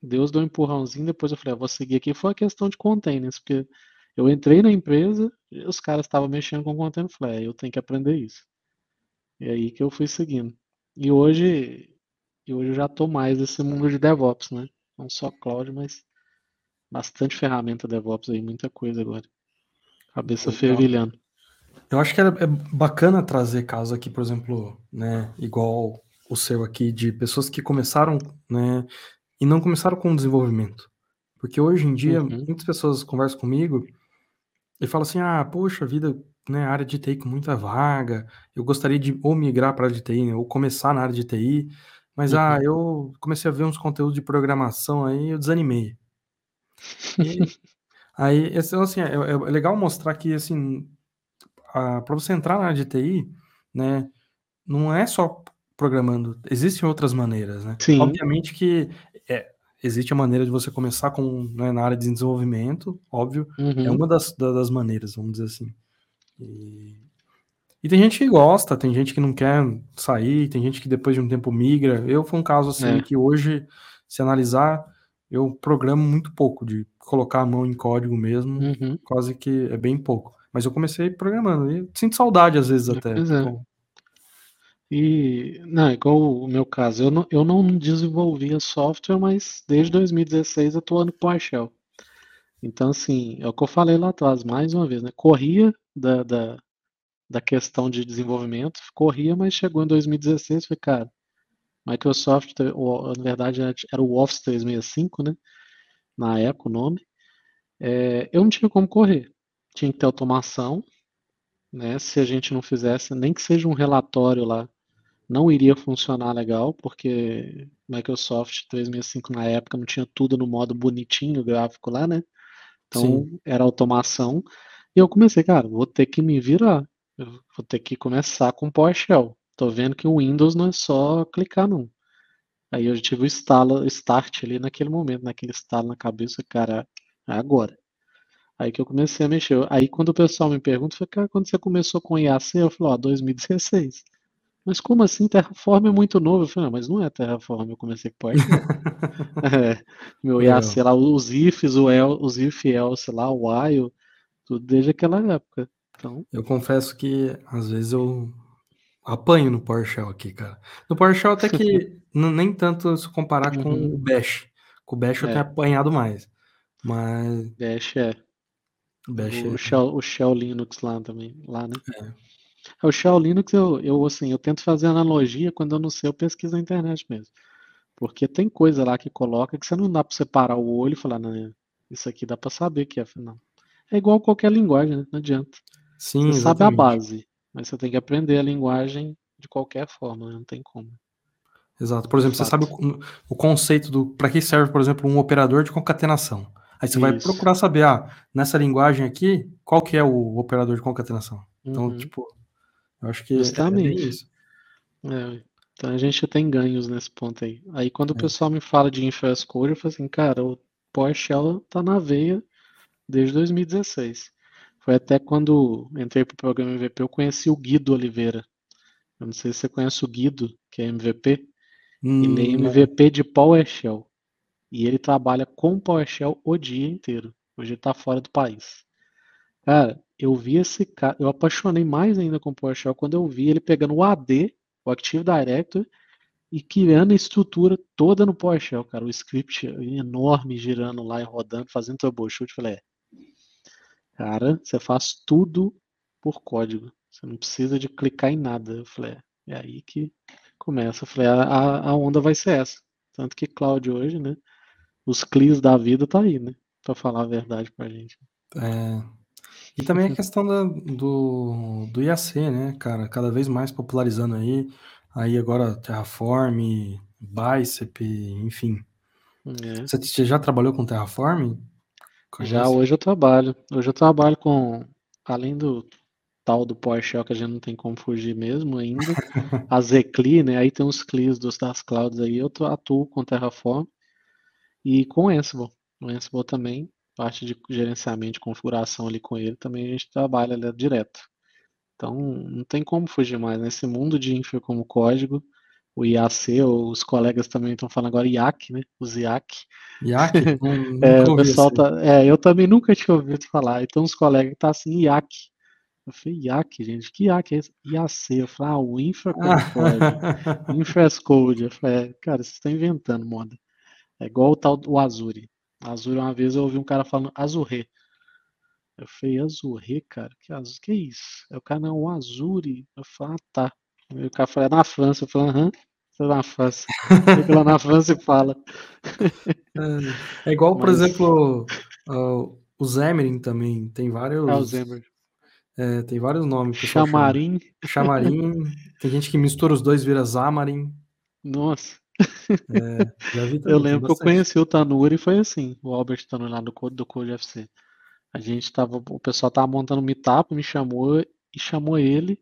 Deus deu um empurrãozinho, depois eu falei, ah, vou seguir aqui, foi a questão de containers, porque eu entrei na empresa, os caras estavam mexendo com container, eu falei, é, eu tenho que aprender isso. E aí que eu fui seguindo. E hoje, e hoje eu já tô mais nesse mundo de DevOps, né? Não só cloud, mas bastante ferramenta DevOps aí, muita coisa agora. Cabeça fervilhando. Eu acho que é, é bacana trazer casos aqui, por exemplo, né, igual o seu aqui, de pessoas que começaram, né, e não começaram com desenvolvimento. Porque hoje em dia, Uhum. muitas pessoas conversam comigo e falam assim, ah, poxa vida, né, área de TI com muita vaga, eu gostaria de ou migrar para a área de TI, né, ou começar na área de TI, mas ah, Uhum. ah, eu comecei a ver uns conteúdos de programação aí eu desanimei. E aí, assim, é, é legal mostrar que, assim, para você entrar na área de TI, né, não é só programando, existem outras maneiras, né? Sim. Obviamente que é, existe a maneira de você começar com, né, na área de desenvolvimento, óbvio, uhum. é uma das, das maneiras, vamos dizer assim. E, e, tem gente que gosta, tem gente que não quer sair, tem gente que depois de um tempo migra. Eu fui um caso assim É. que hoje, se analisar, eu programo muito pouco, de colocar a mão em código mesmo, Uhum. quase que é bem pouco. Mas eu comecei programando e sinto saudade às vezes até. Pois é. E, não, igual o meu caso, eu não, eu não desenvolvia software, mas desde 2016 eu tô no PowerShell. Então, assim, é o que eu falei lá atrás, mais uma vez, né? Corria da, da, da questão de desenvolvimento, corria, mas chegou em 2016 foi, cara, Microsoft, na verdade era o Office 365, né? Na época o nome. É, eu não tinha como correr. Tinha que ter automação, né? Se a gente não fizesse, nem que seja um relatório lá, não iria funcionar legal, porque Microsoft 365 na época não tinha tudo no modo bonitinho gráfico lá, né? Então Sim. era automação. E eu comecei, cara, vou ter que me virar. Eu vou ter que começar com PowerShell. Tô vendo que o Windows não é só clicar não. Aí eu tive o instala, start ali naquele momento, naquele estalo na cabeça, cara, é agora. Aí que eu comecei a mexer. Aí quando o pessoal me pergunta, eu falei, cara, quando você começou com IAC? Eu falei, ó, 2016. Mas como assim? Terraform é muito novo. Eu falei, não, mas não é Terraform, eu comecei com PowerShell. (laughs) é, meu IAC lá, os ifs, o el, os if else lá, o while, tudo desde aquela época. Então... Eu confesso que às vezes eu apanho no PowerShell aqui, cara. No PowerShell até que (laughs) nem tanto se comparar com Uhum. o Bash. Com o Bash eu É. tenho apanhado mais. Mas. Bash é. Bash o, é. Shell, o Shell Linux lá também, lá, né? É. O Shell Linux, eu, eu, assim, eu tento fazer analogia, quando eu não sei, eu pesquiso na internet mesmo. Porque tem coisa lá que coloca que você não dá para separar o olho e falar, não, isso aqui dá para saber que é. Não. É igual qualquer linguagem, né? Não adianta. Sim, você exatamente. sabe a base, mas você tem que aprender a linguagem de qualquer forma, né? não tem como. Exato. Por exemplo, Fato. você sabe o, o conceito do. Para que serve, por exemplo, um operador de concatenação? Aí você Isso. vai procurar saber, ah, nessa linguagem aqui, qual que é o operador de concatenação? Então, uhum. tipo, eu acho que Justamente. é isso. É, então a gente tem ganhos nesse ponto aí. Aí quando é. o pessoal me fala de infrastructure, eu falo assim, cara, o PowerShell tá na veia desde 2016. Foi até quando entrei pro programa MVP, eu conheci o Guido Oliveira. Eu não sei se você conhece o Guido, que é MVP. Hum, ele é MVP não. de PowerShell. E ele trabalha com PowerShell o dia inteiro. Hoje ele tá fora do país. Cara, eu vi esse cara, eu apaixonei mais ainda com PowerShell quando eu vi ele pegando o AD, o Active Directory, e criando a estrutura toda no PowerShell, cara. O script enorme girando lá e rodando, fazendo troubleshoot. Falei, é, cara, você faz tudo por código. Você não precisa de clicar em nada. Eu falei, é, é aí que começa. Eu falei, a, a onda vai ser essa. Tanto que cloud hoje, né? Os CLIs da vida tá aí, né? Pra falar a verdade pra gente. É. E também a questão da, do, do IAC, né, cara? Cada vez mais popularizando aí. Aí agora Terraform, Bicep, enfim. É. Você já trabalhou com Terraform? Já hoje eu trabalho. Hoje eu trabalho com, além do tal do PowerShell que a gente não tem como fugir mesmo ainda, (laughs) a Zcli, né? Aí tem os CLIs dos, das clouds aí, eu atuo com Terraform e com Ansible. O Ansible também, parte de gerenciamento de configuração ali com ele, também a gente trabalha ali direto. Então, não tem como fugir mais. Nesse mundo de infra como código, o IAC, os colegas também estão falando agora IAC, né? Os IAC. IAC? (laughs) é, o pessoal tá, é, eu também nunca tinha ouvido falar. Então, os colegas estão tá assim, IAC. Eu falei, IAC, gente, que IAC é esse? IAC. Eu falei, ah, o Infra como (laughs) código. Infra as Code. Eu falei, é, cara, vocês estão inventando moda. É igual o tal do Azure. Azure, uma vez eu ouvi um cara falando Azure. Eu falei, Azure, cara, que, azul, que isso? É o cara, não, o Azure. Eu falei, ah, tá. Aí o cara falou, é na França. Eu falei, aham, você é na França. Fica lá na França e fala. (laughs) É, é igual, por Mas... exemplo, uh, o Xamarin também. Tem vários. É o Xamarin. É, tem vários nomes. Chamarim. Chamarim. tem gente que mistura os dois, vira Xamarin. Nossa. (laughs) É, também, eu lembro que eu conheci o Tanuri e foi assim, o Albert Tanuri lá do Code, do Code FC. A gente tava, o pessoal tava montando um meetup, me chamou e chamou ele,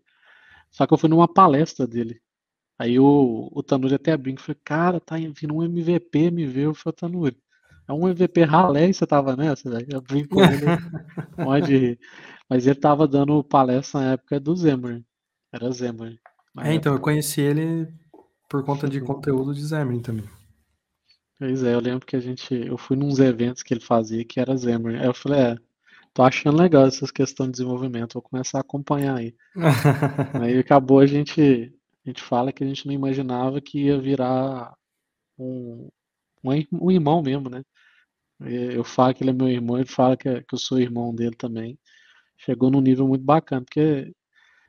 só que eu fui numa palestra dele. Aí o, o Tanuri até brinca, falei, cara, tá vindo um MVP, me viu, foi o Tanuri. É um MVP ralé e você tava nessa, velho. Eu brinco com ele, (laughs) pode rir. Mas ele tava dando palestra na época do Zemmer. Era Zemmer. É, então, eu conheci ele por conta de conteúdo de Xamarin também. Pois é, eu lembro que a gente. Eu fui nos eventos que ele fazia que era Xamarin. Aí eu falei, é, tô achando legal essas questões de desenvolvimento, vou começar a acompanhar aí. (laughs) aí acabou a gente. A gente fala que a gente não imaginava que ia virar um, um, irmão mesmo, né? Eu falo que ele é meu irmão, ele fala que, que eu sou irmão dele também. Chegou num nível muito bacana, porque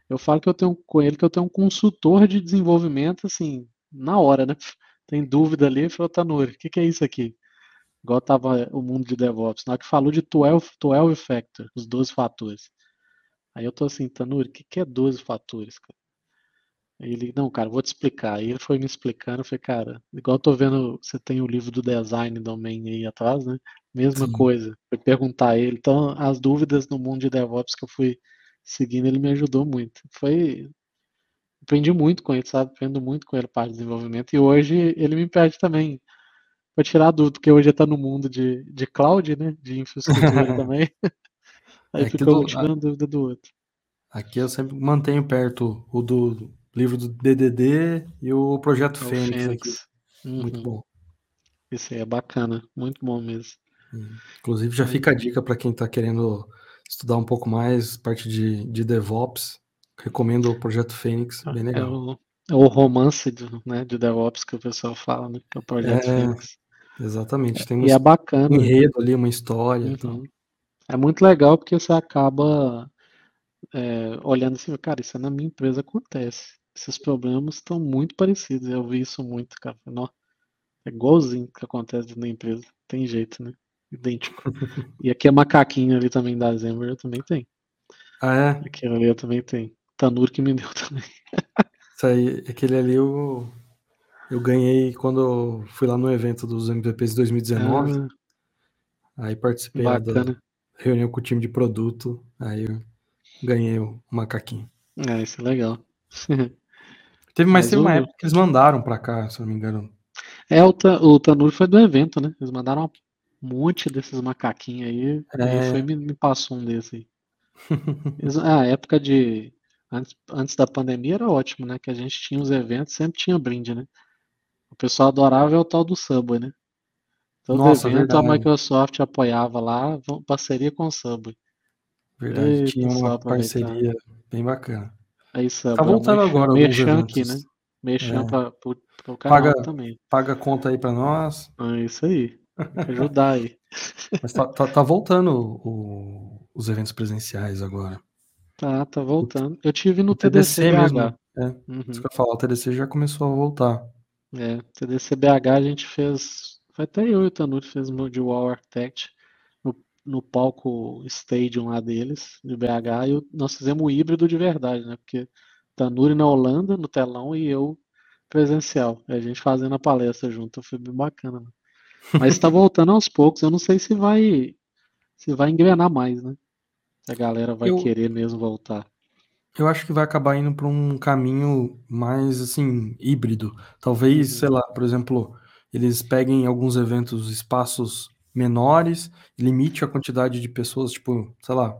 eu falo que eu tenho com ele que eu tenho um consultor de desenvolvimento, assim, na hora, né? (laughs) Tem dúvida ali, falou, Tanuri, o que, que é isso aqui? Igual tava o mundo de DevOps, na hora que falou de 12, 12 factor, os 12 fatores. Aí eu tô assim, Tanuri, o que, que é 12 fatores, cara? Aí ele, não, cara, vou te explicar. Aí ele foi me explicando, eu falei, cara, igual eu tô vendo, você tem o livro do design domain aí atrás, né? Mesma Sim. coisa. Foi perguntar a ele. Então, as dúvidas no mundo de DevOps que eu fui seguindo, ele me ajudou muito. Foi. Aprendi muito com ele, sabe? Aprendo muito com ele parte de desenvolvimento. E hoje ele me pede também para tirar dúvida, porque hoje está no mundo de, de cloud, né? De infraestrutura (laughs) também. Aí é ficou tirando dúvida do outro. Aqui eu sempre mantenho perto o do livro do DDD e o projeto é o Fênix. Fênix. Uhum. Muito bom. Isso aí é bacana, muito bom mesmo. Inclusive já fica a dica para quem está querendo estudar um pouco mais, parte de, de DevOps. Recomendo o Projeto Fênix, bem é legal. É o, é o romance de, né, de DevOps que o pessoal fala, né? Que é o Projeto é, Fênix. Exatamente. Tem e é bacana. um enredo ali, uma história. Uhum. Então. É muito legal porque você acaba é, olhando assim, cara, isso na minha empresa acontece. Esses problemas estão muito parecidos. Eu vi isso muito, cara. Não, é igualzinho que acontece na empresa. Tem jeito, né? Idêntico. e aqui é macaquinho ali também da Zember, eu também tenho. Ah, é? Aquele ali eu também tenho. Tanur que me deu (laughs) também. Isso aí, aquele ali eu, eu ganhei quando fui lá no evento dos MVPs de 2019. Ah, aí participei da reunião com o time de produto. Aí eu ganhei o macaquinho. É, isso é legal. (laughs) Teve, mas, mas teve uma época que eles mandaram pra cá, se não me engano. É, o, o Tanur foi do evento, né? Eles mandaram uma um monte desses macaquinhos aí. É. foi me, me passou um desse aí. (laughs) a época de. Antes, antes da pandemia era ótimo, né? Que a gente tinha os eventos, sempre tinha brinde, né? O pessoal adorava é o tal do Subway, né? Todo Nossa, evento verdade. a Microsoft apoiava lá, parceria com o Subway. Verdade, Eita, tinha uma parceria bem bacana. Aí, Subway, tá voltando agora Mexam aqui, né? Mexam é. para o canal paga, também. Paga conta aí para nós. É isso aí ajudar aí. Mas tá, tá, tá voltando o, os eventos presenciais agora. Tá, tá voltando. Eu tive no TDC, TDC mesmo. É, uhum. isso que eu falar, o TDC já começou a voltar. É, TDC BH a gente fez Foi até eu e o Tanuri fez o de Wall Architect no, no palco Stadium lá deles, de BH, e nós fizemos o híbrido de verdade, né? Porque Tanuri na Holanda, no telão, e eu presencial. A gente fazendo a palestra junto, foi bem bacana. Né? Mas está voltando aos poucos. Eu não sei se vai se vai engrenar mais, né? Se a galera vai eu, querer mesmo voltar. Eu acho que vai acabar indo para um caminho mais assim híbrido. Talvez, uhum. sei lá, por exemplo, eles peguem alguns eventos, espaços menores, limite a quantidade de pessoas, tipo, sei lá,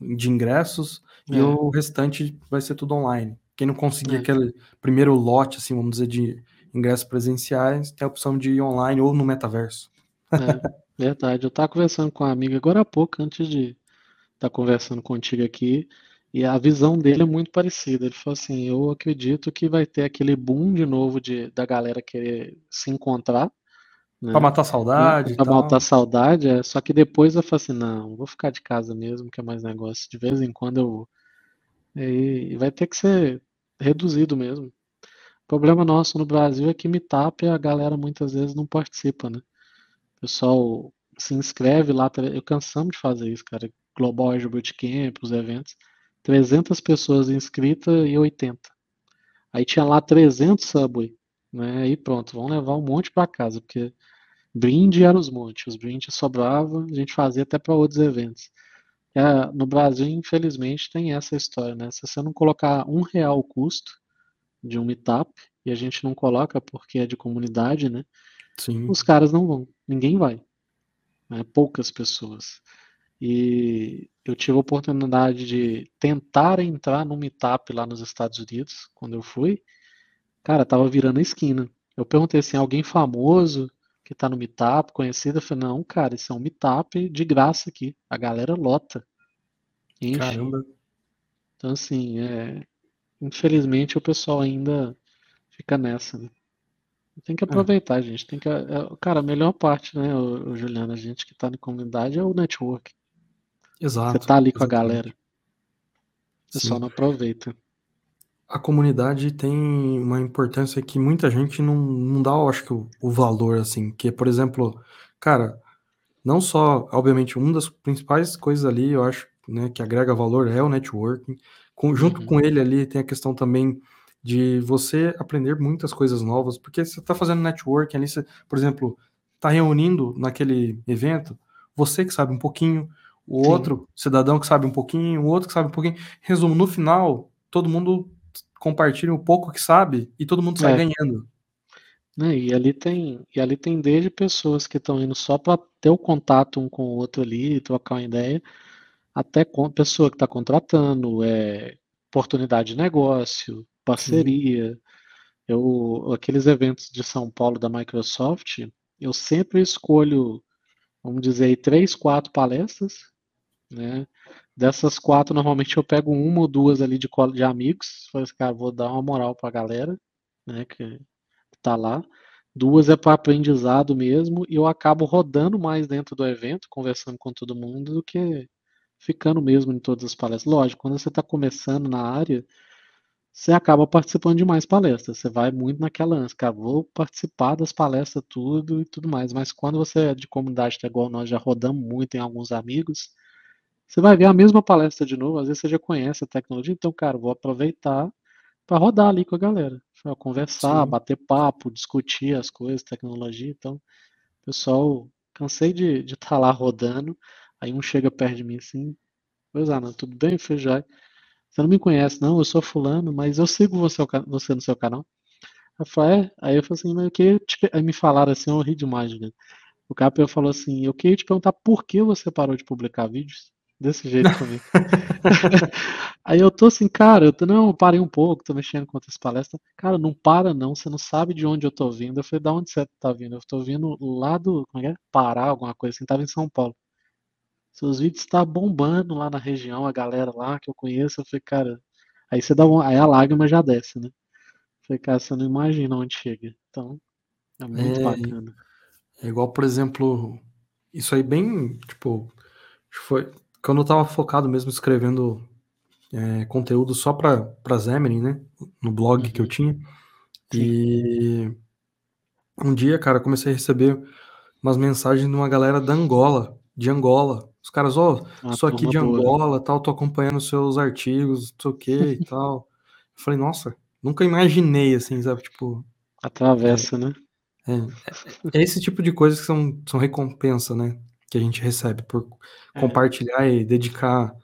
de ingressos, é. e o restante vai ser tudo online. Quem não conseguir é. aquele primeiro lote, assim, vamos dizer, de ingressos presenciais, tem a opção de ir online ou no metaverso. É, verdade. Eu estava conversando com uma amiga agora há pouco, antes de estar tá conversando contigo aqui, e a visão dele é muito parecida. Ele falou assim: Eu acredito que vai ter aquele boom de novo de, da galera querer se encontrar. Né? Pra matar saudade. Pra matar saudade, é. Só que depois eu falo assim: Não, vou ficar de casa mesmo, que é mais negócio. De vez em quando eu vou. E vai ter que ser reduzido mesmo. O problema nosso no Brasil é que Meetup a galera muitas vezes não participa, né? O pessoal se inscreve lá, eu cansamos de fazer isso, cara. Global Azure Bootcamp, os eventos. 300 pessoas inscritas e 80. Aí tinha lá 300 Subway, né? Aí pronto, vamos levar um monte para casa, porque brinde era os montes, os brindes sobravam, a gente fazia até para outros eventos. É, no Brasil, infelizmente, tem essa história, né? Se você não colocar um real o custo de um meetup, e a gente não coloca porque é de comunidade, né? Sim. Os caras não vão, ninguém vai. Né? Poucas pessoas. E eu tive a oportunidade de tentar entrar no meetup lá nos Estados Unidos, quando eu fui. Cara, tava virando a esquina. Eu perguntei assim, alguém famoso que tá no meetup, conhecido? Eu falei, não, cara, isso é um meetup de graça aqui. A galera lota. Enche. Caramba. Então, assim, é... infelizmente o pessoal ainda fica nessa, né? Tem que é. aproveitar, é. gente. Tem que, é, cara, a melhor parte, né, o, o Juliano, a gente que tá na comunidade é o network. Exato. Você tá ali com exatamente. a galera. Você Sim. só não aproveita. A comunidade tem uma importância que muita gente não, não dá, eu acho que, o, o valor, assim. Que, por exemplo, cara, não só, obviamente, uma das principais coisas ali, eu acho, né, que agrega valor é o networking. Com, junto uhum. com ele ali tem a questão também de você aprender muitas coisas novas, porque você está fazendo networking ali, você, por exemplo, está reunindo naquele evento, você que sabe um pouquinho, o Sim. outro cidadão que sabe um pouquinho, o outro que sabe um pouquinho. Resumo, no final, todo mundo compartilha um pouco que sabe e todo mundo sai é. ganhando. É, e ali tem e ali tem desde pessoas que estão indo só para ter o contato um com o outro ali, trocar uma ideia, até com pessoa que está contratando, é, oportunidade de negócio, parceria. Sim. Eu, aqueles eventos de São Paulo da Microsoft, eu sempre escolho, vamos dizer, três, quatro palestras né? Dessas quatro, normalmente eu pego uma ou duas ali de, de amigos. Falei assim, cara, vou dar uma moral pra galera, né? Que tá lá. Duas é para aprendizado mesmo, e eu acabo rodando mais dentro do evento, conversando com todo mundo, do que ficando mesmo em todas as palestras. Lógico, quando você está começando na área, você acaba participando de mais palestras. Você vai muito naquela ânsia, cara, vou participar das palestras tudo e tudo mais. Mas quando você é de comunidade, tá igual nós já rodamos muito em alguns amigos, você vai ver a mesma palestra de novo, às vezes você já conhece a tecnologia, então, cara, vou aproveitar para rodar ali com a galera, pra conversar, Sim. bater papo, discutir as coisas, tecnologia. Então, pessoal, cansei de estar tá lá rodando, aí um chega perto de mim assim, pois ah, não, tudo bem, Feijai? Você não me conhece, não, eu sou fulano, mas eu sigo você, você no seu canal. Eu falei, é? Aí eu falei assim, mas eu queria te... Aí me falaram assim, eu ri demais, né? O Capel falou assim, eu queria te perguntar por que você parou de publicar vídeos? Desse jeito (laughs) também. (laughs) Aí eu tô assim, cara, eu tô, não, parei um pouco, tô mexendo com outras palestras. Cara, não para não, você não sabe de onde eu tô vindo. Eu falei, da onde você tá vindo? Eu tô vindo lá do, como é que é? Pará, alguma coisa assim, tava em São Paulo. Seus vídeos tá bombando lá na região, a galera lá que eu conheço. Eu falei, cara, aí você dá uma, aí a lágrima já desce, né? Eu falei, cara, você não imagina onde chega. Então, é muito é, bacana. É igual, por exemplo, isso aí bem, tipo, foi quando eu tava focado mesmo escrevendo é, conteúdo só para para Xamarin, né, no blog que eu uhum. tinha. Sim. E um dia, cara, comecei a receber umas mensagens de uma galera da Angola, de Angola. Os caras, ó, oh, sou aqui de boa. Angola, tal, tô acompanhando seus artigos, não sei o que e (laughs) tal. Eu falei, nossa, nunca imaginei, assim, sabe, tipo... Atravessa, né? É, é, é esse tipo de coisas que são, são recompensa, né? Que a gente recebe por É. compartilhar e dedicar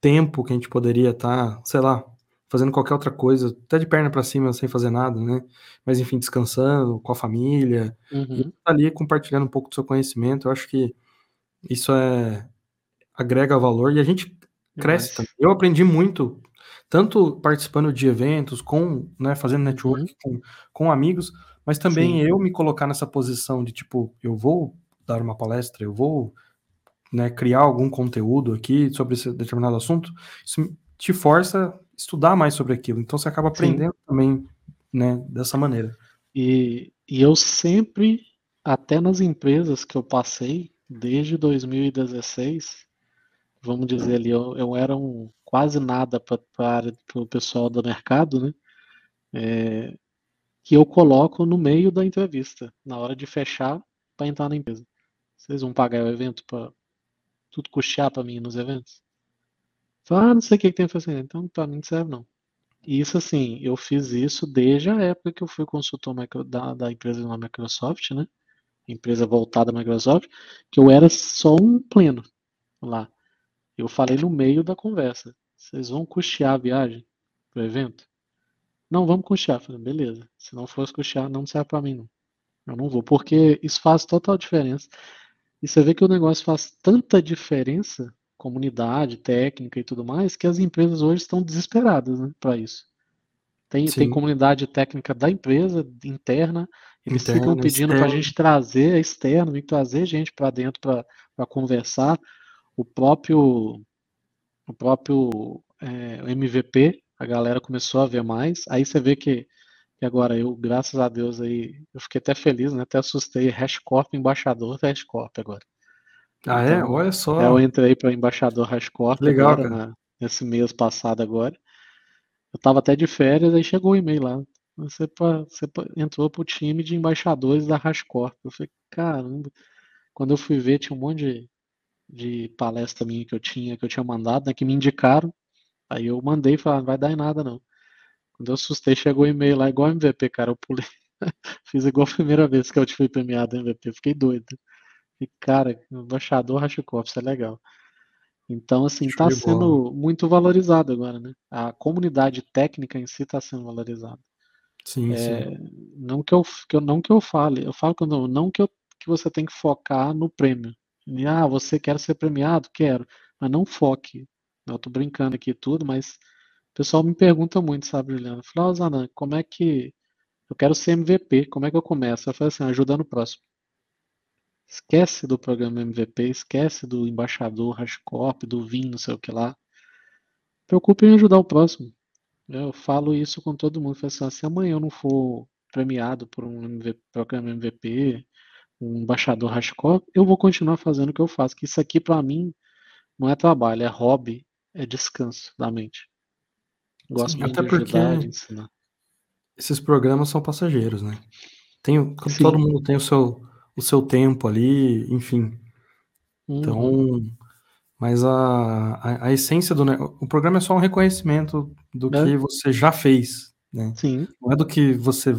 tempo que a gente poderia estar, sei lá, fazendo qualquer outra coisa, até de perna para cima sem fazer nada, né? Mas enfim, descansando com a família, e Uhum. tá ali compartilhando um pouco do seu conhecimento. Eu acho que isso é agrega valor e a gente cresce também. Eu aprendi muito, tanto participando de eventos, com, né, fazendo network Uhum. com, com amigos, mas também Sim. eu me colocar nessa posição de tipo, eu vou dar uma palestra, eu vou né, criar algum conteúdo aqui sobre esse determinado assunto, isso te força a estudar mais sobre aquilo. Então você acaba Sim. aprendendo também, né, dessa maneira. E, e eu sempre, até nas empresas que eu passei, desde 2016, vamos dizer ali, eu, eu era um quase nada para o pessoal do mercado, né? É, que eu coloco no meio da entrevista, na hora de fechar para entrar na empresa. Vocês vão pagar o evento para tudo custear para mim nos eventos? Fala, ah, não sei o que, que tem que fazer. Então, para mim não serve não. E isso assim, eu fiz isso desde a época que eu fui consultor da, da empresa na Microsoft, né? Empresa voltada à Microsoft, que eu era só um pleno lá. Eu falei no meio da conversa. Vocês vão custear a viagem pro evento? Não, vamos custear. Falei, beleza. Se não fosse custear, não serve para mim, não. Eu não vou, porque isso faz total diferença. E você vê que o negócio faz tanta diferença, comunidade, técnica e tudo mais, que as empresas hoje estão desesperadas né, para isso. Tem, tem comunidade técnica da empresa interna, eles Interna, ficam pedindo para a gente trazer tem que trazer gente para dentro para conversar. O próprio, o próprio é, MVP, a galera começou a ver mais. Aí você vê que, que agora eu, graças a Deus, aí eu fiquei até feliz, né? Até assustei. Hashcorp, embaixador da Hashcorp agora. Ah, é? então, é? Olha só. Eu entrei para embaixador Hashcorp Legal, agora, na, nesse mês passado agora. Eu estava até de férias, aí chegou o e-mail lá. Você, você entrou pro time de embaixadores da Hashcorp. Eu falei, caramba. Quando eu fui ver, tinha um monte de, de palestra minha que eu tinha, que eu tinha mandado, né, que me indicaram. Aí eu mandei e falei, não vai dar em nada não. Quando eu assustei, chegou o e-mail lá, igual MVP, cara. Eu pulei. (laughs) Fiz igual a primeira vez que eu fui premiado MVP. Fiquei doido. E, cara, embaixador Hashcorp, isso é legal. Então, assim, está sendo muito valorizado agora, né? A comunidade técnica em si está sendo valorizada. Sim, é, sim. Não que eu, que eu, não que eu fale, eu falo que não, não que, eu, que você tem que focar no prêmio. E, ah, você quer ser premiado? Quero. Mas não foque. Eu tô brincando aqui tudo, mas o pessoal me pergunta muito, sabe, Juliana? Fala, oh, Zanan, como é que eu quero ser MVP? Como é que eu começo? Eu falei assim, ajudando o próximo. Esquece do programa MVP, esquece do embaixador Hashcorp, do VIN, não sei o que lá. Preocupe em ajudar o próximo. Eu falo isso com todo mundo. Falo assim, se amanhã eu não for premiado por um MVP, programa MVP, um embaixador Hashcorp, eu vou continuar fazendo o que eu faço. Que isso aqui para mim não é trabalho, é hobby, é descanso da mente. Gosto Sim, muito até de ajudar, porque de ensinar. Esses programas são passageiros, né? Tem, todo mundo tem o seu, o seu tempo ali, enfim. Então, uhum. mas a, a, a, essência do o programa é só um reconhecimento do é. que você já fez, né? Sim. Não é do que você,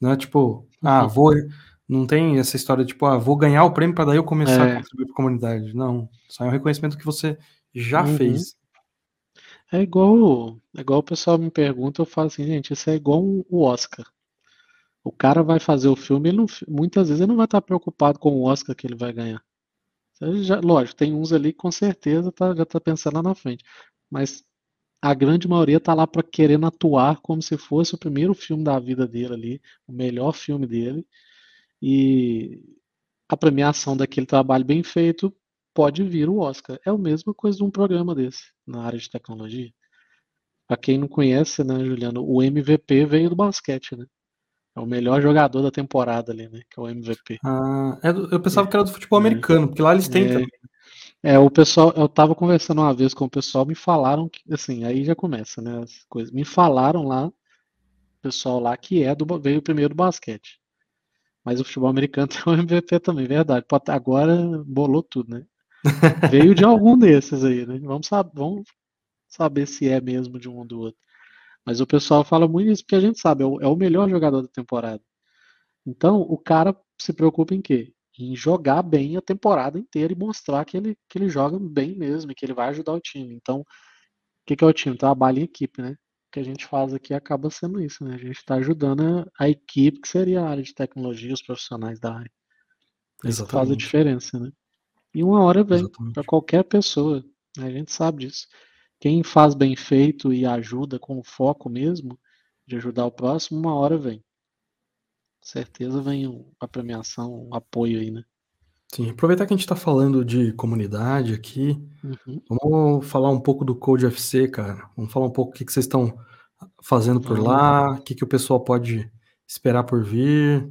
não é tipo, uhum. ah, vou, não tem essa história de tipo, ah, vou ganhar o prêmio para daí eu começar é. a contribuir para a comunidade. Não, só é um reconhecimento que você já uhum. fez. É igual, é igual o pessoal me pergunta, eu falo assim, gente, isso é igual o Oscar. O cara vai fazer o filme, não, muitas vezes ele não vai estar preocupado com o Oscar que ele vai ganhar. Já, lógico, tem uns ali que com certeza tá, já está pensando lá na frente. Mas a grande maioria está lá para querendo atuar como se fosse o primeiro filme da vida dele ali, o melhor filme dele. E a premiação daquele trabalho bem feito pode vir o Oscar. É a mesma coisa de um programa desse na área de tecnologia. Para quem não conhece, né, Juliano, o MVP veio do basquete, né? É o melhor jogador da temporada ali, né? Que é o MVP. Ah, é eu pensava é, que era do futebol é, americano, porque lá eles têm é, também. É, o pessoal, eu tava conversando uma vez com o pessoal, me falaram que, assim, aí já começa, né? As coisas. Me falaram lá, o pessoal lá que é do veio primeiro do basquete. Mas o futebol americano (laughs) tem um MVP também, verdade. Agora bolou tudo, né? (laughs) Veio de algum desses aí, né? Vamos, saber, vamos saber se é mesmo de um ou do outro. Mas o pessoal fala muito isso porque a gente sabe, é o, é o melhor jogador da temporada. Então, o cara se preocupa em quê? Em jogar bem a temporada inteira e mostrar que ele, que ele joga bem mesmo e que ele vai ajudar o time. Então, o que, que é o time? Trabalha em equipe, né? Que a gente faz aqui acaba sendo isso, né? A gente está ajudando a, equipe, que seria a área de tecnologia, os profissionais da área. Isso faz a diferença, né? E uma hora vem para qualquer pessoa. Né? A gente sabe disso. Quem faz bem feito e ajuda com o foco mesmo de ajudar o próximo, uma hora vem. Certeza vem a premiação, um apoio aí, né? Sim, aproveitar que a gente está falando de comunidade aqui, uhum. vamos falar um pouco do Code FC, cara. Vamos falar um pouco o que, que vocês estão fazendo por uhum. lá, o que, que o pessoal pode esperar por vir.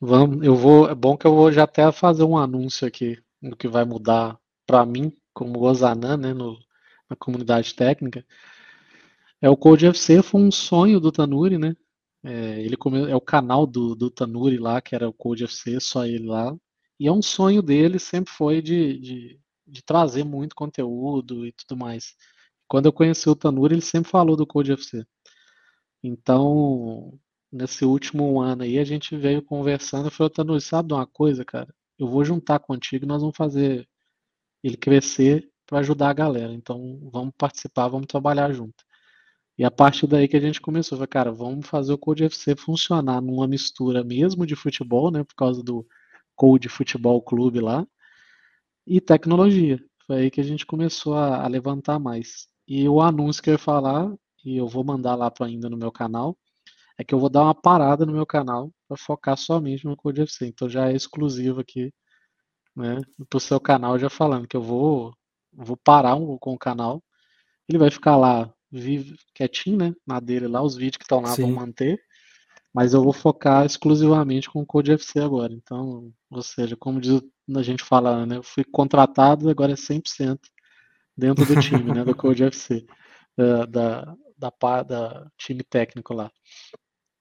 Vamos, eu vou. É bom que eu vou já até fazer um anúncio aqui do que vai mudar para mim, como Ozanã, né, no, na comunidade técnica. É o Code FC foi um sonho do Tanuri, né? É, ele come, é o canal do, do Tanuri lá, que era o Code FC, só ele lá. E é um sonho dele, sempre foi de, de, de trazer muito conteúdo e tudo mais. Quando eu conheci o Tanuri, ele sempre falou do Code FC. Então, nesse último ano aí, a gente veio conversando e falou, Tanuri, sabe de uma coisa, cara? eu vou juntar contigo e nós vamos fazer ele crescer para ajudar a galera. Então, vamos participar, vamos trabalhar junto. E a partir daí que a gente começou, foi, cara, vamos fazer o Code FC funcionar numa mistura mesmo de futebol, né, por causa do Code Futebol Clube lá, e tecnologia. Foi aí que a gente começou a, a levantar mais. E o anúncio que eu ia falar, e eu vou mandar lá para ainda no meu canal, é que eu vou dar uma parada no meu canal para focar somente no Code FC. Então já é exclusivo aqui, né, pro seu canal já falando que eu vou vou parar um, com o canal. Ele vai ficar lá vive, quietinho, né, na dele lá, os vídeos que estão lá Sim. vão manter. Mas eu vou focar exclusivamente com o Code FC agora. Então, ou seja, como diz, a gente fala, né, eu fui contratado, agora é 100% dentro do time, né, do (laughs) Code FC, da, da, da, da time técnico lá.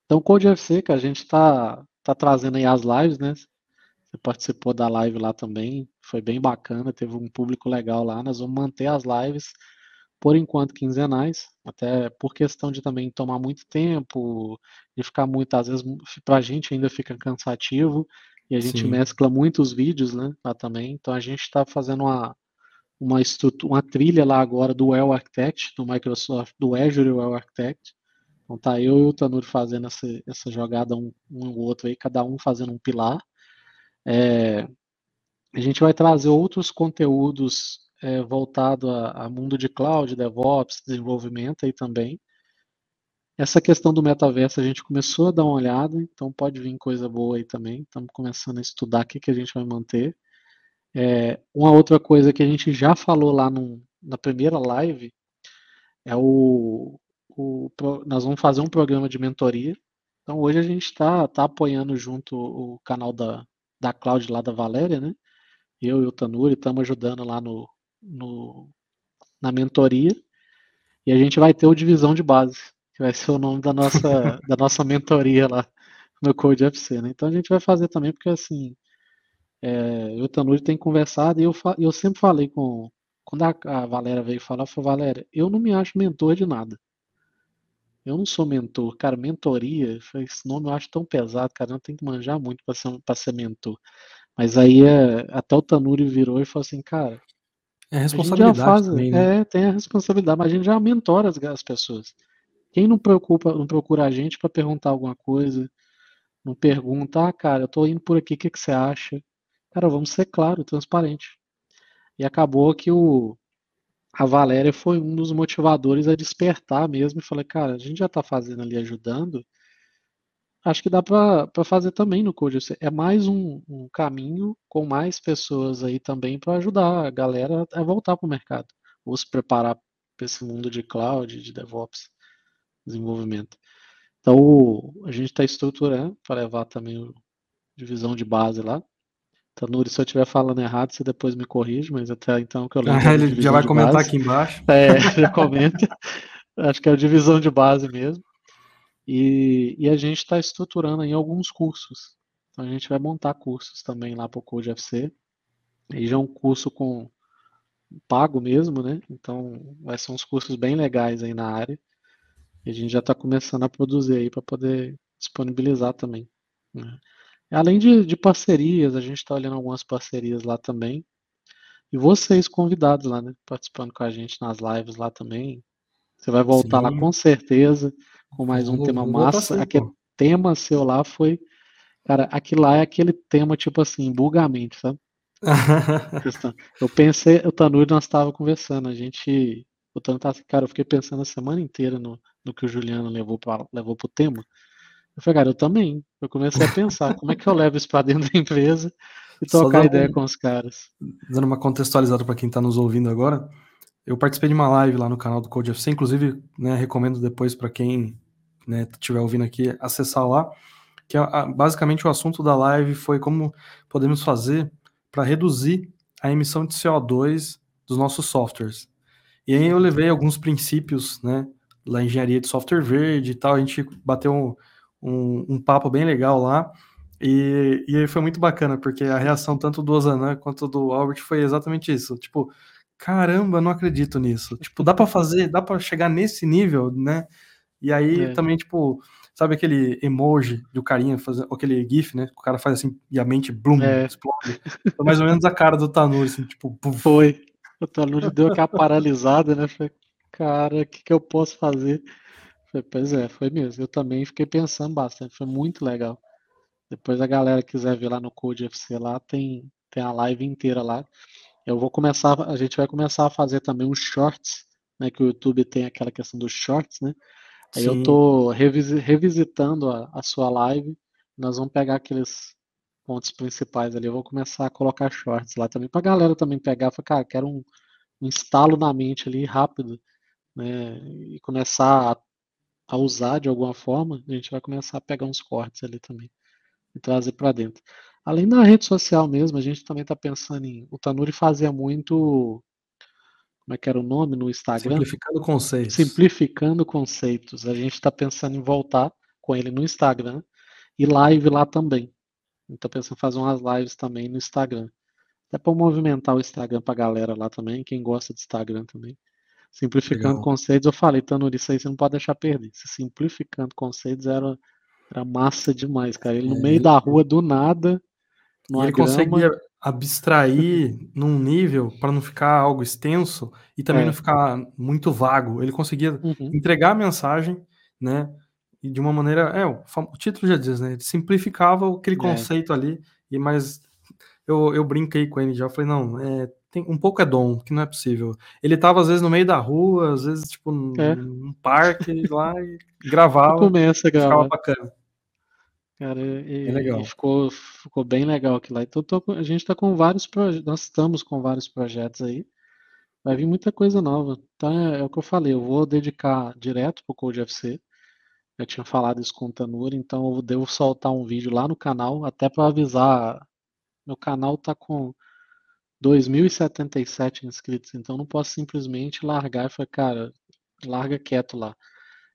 Então, Code FC, que a gente está tá trazendo aí as lives, né? Você participou da live lá também, foi bem bacana, teve um público legal lá. Nós vamos manter as lives, por enquanto, quinzenais, até por questão de também tomar muito tempo e ficar muito, às vezes, para a gente ainda fica cansativo e a gente Sim. mescla muitos vídeos, né? Lá também. Então, a gente está fazendo uma, uma, uma trilha lá agora do Well Architect, do Microsoft, do Azure Well Architect então tá eu e o Tanuri fazendo essa, essa jogada um, um ou outro aí, cada um fazendo um pilar. É, a gente vai trazer outros conteúdos é, voltado a, a, mundo de cloud, DevOps, desenvolvimento aí também. Essa questão do metaverso a gente começou a dar uma olhada, então pode vir coisa boa aí também. Estamos começando a estudar o que, que a gente vai manter. É, uma outra coisa que a gente já falou lá no, na primeira live é o, o, nós vamos fazer um programa de mentoria. Então hoje a gente está tá apoiando junto o canal da, da Cloud lá da Valéria, né? Eu e o Tanuri estamos ajudando lá no, no, na mentoria. E a gente vai ter o Divisão de Base, que vai ser o nome da nossa, (laughs) da nossa mentoria lá no Code FC, né? Então a gente vai fazer também, porque assim, é, eu e o Tanuri tem conversado e eu, eu sempre falei com. Quando a, a Valéria veio falar, eu falei, Valéria, eu não me acho mentor de nada. Eu não sou mentor. Cara, mentoria, esse nome eu acho tão pesado, cara. Não tem que manjar muito para ser, pra ser mentor. Mas aí é, até o Tanuri virou e falou assim, cara. É responsabilidade. Faz, também, né? É, tem a responsabilidade, mas a gente já mentora as, as pessoas. Quem não preocupa, não procura a gente para perguntar alguma coisa, não pergunta, ah, cara, eu tô indo por aqui, o que, que você acha? Cara, vamos ser claro, transparente. E acabou que o, a Valéria foi um dos motivadores a despertar mesmo e falei, cara, a gente já está fazendo ali ajudando, acho que dá para fazer também no Code. É mais um, um, caminho com mais pessoas aí também para ajudar a galera a voltar para o mercado, ou se preparar para esse mundo de cloud, de DevOps, desenvolvimento. Então, a gente está estruturando para levar também a divisão de base lá. Tanuri, se eu estiver falando errado, você depois me corrige, mas até então que eu lembro. (laughs) Ah, ele já vai comentar base. aqui embaixo. É, (laughs) já comenta. Acho que é a divisão de base mesmo. E, e a gente está estruturando aí alguns cursos. Então a gente vai montar cursos também lá para o Code FC. E já é um curso com pago mesmo, né? Então vai ser uns cursos bem legais aí na área. E a gente já está começando a produzir aí para poder disponibilizar também. Né? Além de, de parcerias, a gente está olhando algumas parcerias lá também. E vocês convidados lá, né? Participando com a gente nas lives lá também. Você vai voltar Sim. lá com certeza, com mais um tema massa. Aquele tema seu lá foi. Cara, aquilo lá é aquele tema, tipo assim, bulgamento, sabe? (laughs) eu pensei, o Tanuri nós estava conversando, a gente. O Tanu tá, cara, eu fiquei pensando a semana inteira no, no que o Juliano levou, pra, levou pro tema. Eu falei, cara, eu também. Eu comecei a pensar, como é que eu levo isso para dentro da empresa e trocar ideia um, com os caras. Dando uma contextualizada para quem está nos ouvindo agora, eu participei de uma live lá no canal do Code FC, inclusive, né, recomendo depois para quem estiver né, ouvindo aqui acessar lá, que a, basicamente o assunto da live foi como podemos fazer para reduzir a emissão de CO2 dos nossos softwares. E aí eu levei alguns princípios, né, lá engenharia de software verde e tal, a gente bateu um, um, um papo bem legal lá. E, e aí foi muito bacana, porque a reação tanto do Ozanam quanto do Albert foi exatamente isso. Tipo, caramba, não acredito nisso. Tipo, dá para fazer, dá para chegar nesse nível, né? E aí é. também, tipo, sabe aquele emoji do carinha, fazendo, aquele GIF, né? O cara faz assim e a mente, blum, é. explode. Foi mais ou menos a cara do Tanuri, assim, tipo, puff. Foi. O Tanuri deu aquela paralisada, né? Falei, cara, o que, que eu posso fazer? Pois é, foi mesmo. Eu também fiquei pensando bastante, foi muito legal. Depois a galera quiser ver lá no Code FC lá, tem, tem a live inteira lá. Eu vou começar, a gente vai começar a fazer também uns shorts, né? Que o YouTube tem aquela questão dos shorts, né? Aí Sim. eu tô revisitando a, a sua live. Nós vamos pegar aqueles pontos principais ali. Eu vou começar a colocar shorts lá também, pra galera também pegar. Falar, cara, quero um, um instalo na mente ali rápido, né? E começar a a usar de alguma forma, a gente vai começar a pegar uns cortes ali também e trazer para dentro. Além da rede social mesmo, a gente também está pensando em. O Tanuri fazia muito. Como é que era o nome no Instagram? Simplificando conceitos. Simplificando conceitos. A gente está pensando em voltar com ele no Instagram e live lá também. Então pensando em fazer umas lives também no Instagram. Até para movimentar o Instagram para a galera lá também, quem gosta de Instagram também. Simplificando Legal. conceitos, eu falei, Tanuri, isso aí você não pode deixar perder. Se simplificando conceitos era, era massa demais, cara. Ele no é, meio ele... da rua, do nada, ele grama... conseguia abstrair num nível para não ficar algo extenso e também é. não ficar muito vago. Ele conseguia uhum. entregar a mensagem, né? E de uma maneira, é, o, o título já diz, né? Ele simplificava aquele é. conceito ali, e mas eu, eu brinquei com ele já, falei, não, é, tem, um pouco é dom, que não é possível. Ele tava às vezes no meio da rua, às vezes tipo num, é. num parque lá e gravava. Começa a gravar. Ficava bacana. Cara, e, é legal. E ficou, ficou bem legal aquilo lá. Então tô, a gente está com vários projetos, nós estamos com vários projetos aí. Vai vir muita coisa nova. Então é, é o que eu falei, eu vou dedicar direto pro Code FC. Eu tinha falado isso com o Tanura, então eu devo soltar um vídeo lá no canal, até para avisar. Meu canal tá com 2.077 inscritos, então não posso simplesmente largar e falar, cara, larga quieto lá.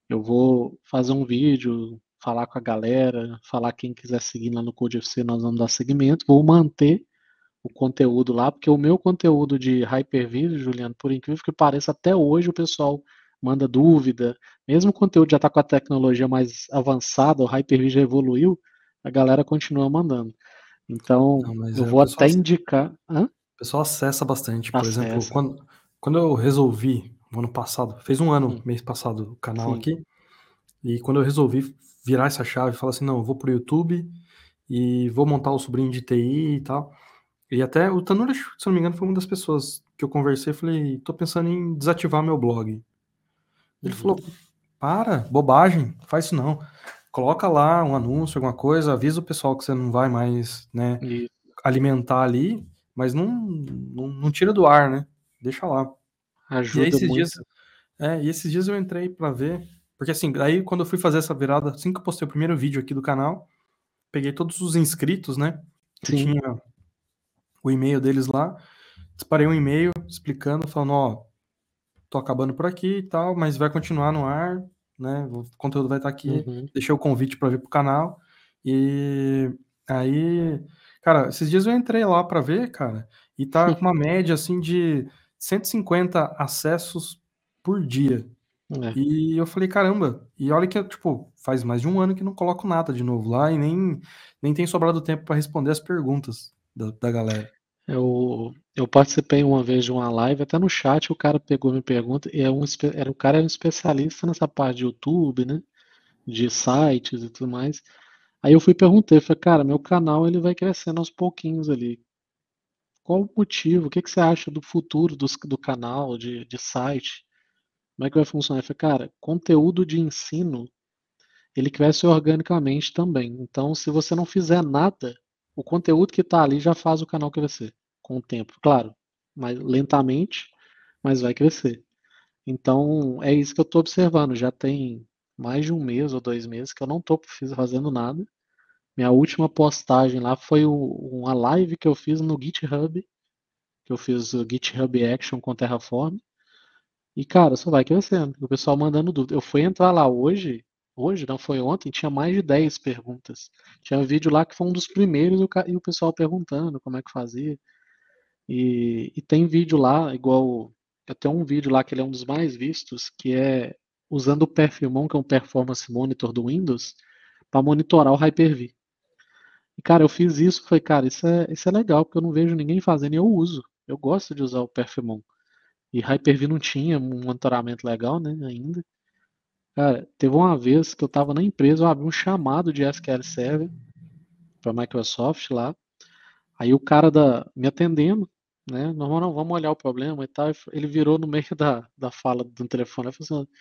Eu vou fazer um vídeo, falar com a galera, falar quem quiser seguir lá no Code FC, nós vamos dar seguimento. Vou manter o conteúdo lá, porque o meu conteúdo de Hyper-V, Juliano, por incrível que pareça, até hoje o pessoal manda dúvida. Mesmo o conteúdo já está com a tecnologia mais avançada, o Hyper-V já evoluiu, a galera continua mandando. Então, Não, eu vou até indicar. Hã? pessoal acessa bastante. Por acessa. exemplo, quando, quando eu resolvi, no ano passado, fez um ano, hum. mês passado, o canal Sim. aqui, e quando eu resolvi virar essa chave e falar assim, não, eu vou pro YouTube e vou montar o sobrinho de TI e tal. E até o Tanura, se não me engano, foi uma das pessoas que eu conversei e falei, tô pensando em desativar meu blog. Ele uhum. falou, para, bobagem, faz isso não. Coloca lá um anúncio, alguma coisa, avisa o pessoal que você não vai mais, né, alimentar ali mas não, não, não, tira do ar, né? Deixa lá. Ajuda e esses muito. Dias, é, e esses dias eu entrei para ver, porque assim, aí quando eu fui fazer essa virada, assim que eu postei o primeiro vídeo aqui do canal, peguei todos os inscritos, né? Que Sim. tinha o e-mail deles lá, disparei um e-mail explicando, falando, ó, tô acabando por aqui e tal, mas vai continuar no ar, né? O conteúdo vai estar aqui. Uhum. Deixei o convite para vir pro canal e Aí, cara, esses dias eu entrei lá pra ver, cara, e tá (laughs) com uma média, assim, de 150 acessos por dia. É. E eu falei: "Caramba", e olha que tipo, faz mais de 1 ano que não coloco nada de novo lá e nem nem tem sobrado tempo pra responder as perguntas da da galera. Eu eu participei uma vez de uma live, até no chat o cara pegou minha pergunta e é um era o cara era um especialista nessa parte de YouTube, né, de sites e tudo mais. Aí eu fui perguntei, falei: "Cara, meu canal ele vai crescendo aos pouquinhos ali. Qual o motivo? O que que você acha do futuro dos do canal, de de site? Como é que vai funcionar?" Ele falou: "Cara, conteúdo de ensino, ele cresce organicamente também. Então se você não fizer nada, o conteúdo que tá ali já faz o canal crescer, com o tempo. Claro, mais lentamente, mas vai crescer. Então é isso que eu tô observando, já tem mais de 1 mês ou 2 meses que eu não fiz fazendo nada. Minha última postagem lá foi uma live que eu fiz no GitHub, que eu fiz o GitHub Action com Terraform. E, cara, só vai crescendo, o pessoal mandando dúvida. Eu fui entrar lá hoje hoje não, foi ontem, tinha mais de 10 perguntas. Tinha um vídeo lá que foi um dos primeiros e o pessoal perguntando como é que fazia. E e tem vídeo lá igual tenho um vídeo lá que ele é um dos mais vistos, que é usando o Perfilmon, que é um performance monitor do Windows, pra monitorar o Hyper-V. E, cara, eu fiz isso, falei: "Cara, isso é isso é legal, porque eu não vejo ninguém fazendo e eu uso. Eu gosto de usar o Perfilmon". E Hyper-V não tinha um monitoramento legal, né, ainda. Cara, teve uma vez que eu estava na empresa, eu abri um chamado de SQL Server pra Microsoft lá, aí o cara da me atendendo, né, "Não, não, vamos olhar o problema e tal", ele virou no meio (laughs) da da fala do telefone e falou assim: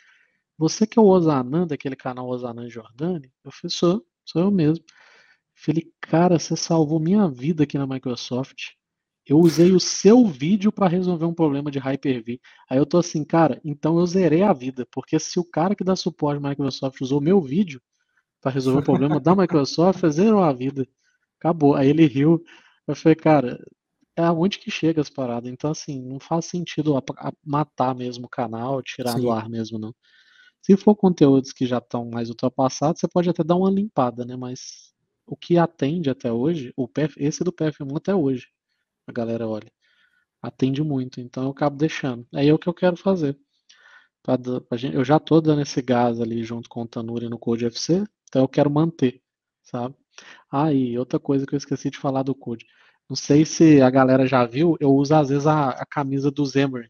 "Você que é o Ozanam, daquele canal Ozanam Jordani?" Eu falei: "Sou, sou eu mesmo". Falei: "Cara, você salvou minha vida aqui na Microsoft. Eu usei o seu vídeo pra resolver um problema de Hyper-V". Aí eu tô assim: "Cara, então eu zerei a vida, porque se o cara que dá suporte à Microsoft usou o meu vídeo pra resolver o problema da Microsoft, (laughs) zerou a vida, acabou". Aí ele riu, eu falei: "Cara, é aonde que chega as paradas". Então, assim, não faz sentido matar mesmo o canal, tirar do Sim. ar mesmo não. Se for conteúdos que já estão mais ultrapassados, você pode até dar uma limpada, né, mas o que atende até hoje, o perf esse do Perfilmon até hoje, a galera olha. Atende muito, então eu acabo deixando. Aí é o que eu quero fazer. Pra da pra gen eu já tô dando esse gás ali junto com o Tanuri no CodeFC, então eu quero manter, sabe. Ah, e outra coisa que eu esqueci de falar do Code, não sei se a galera já viu, eu uso às vezes a a camisa do Xamarin.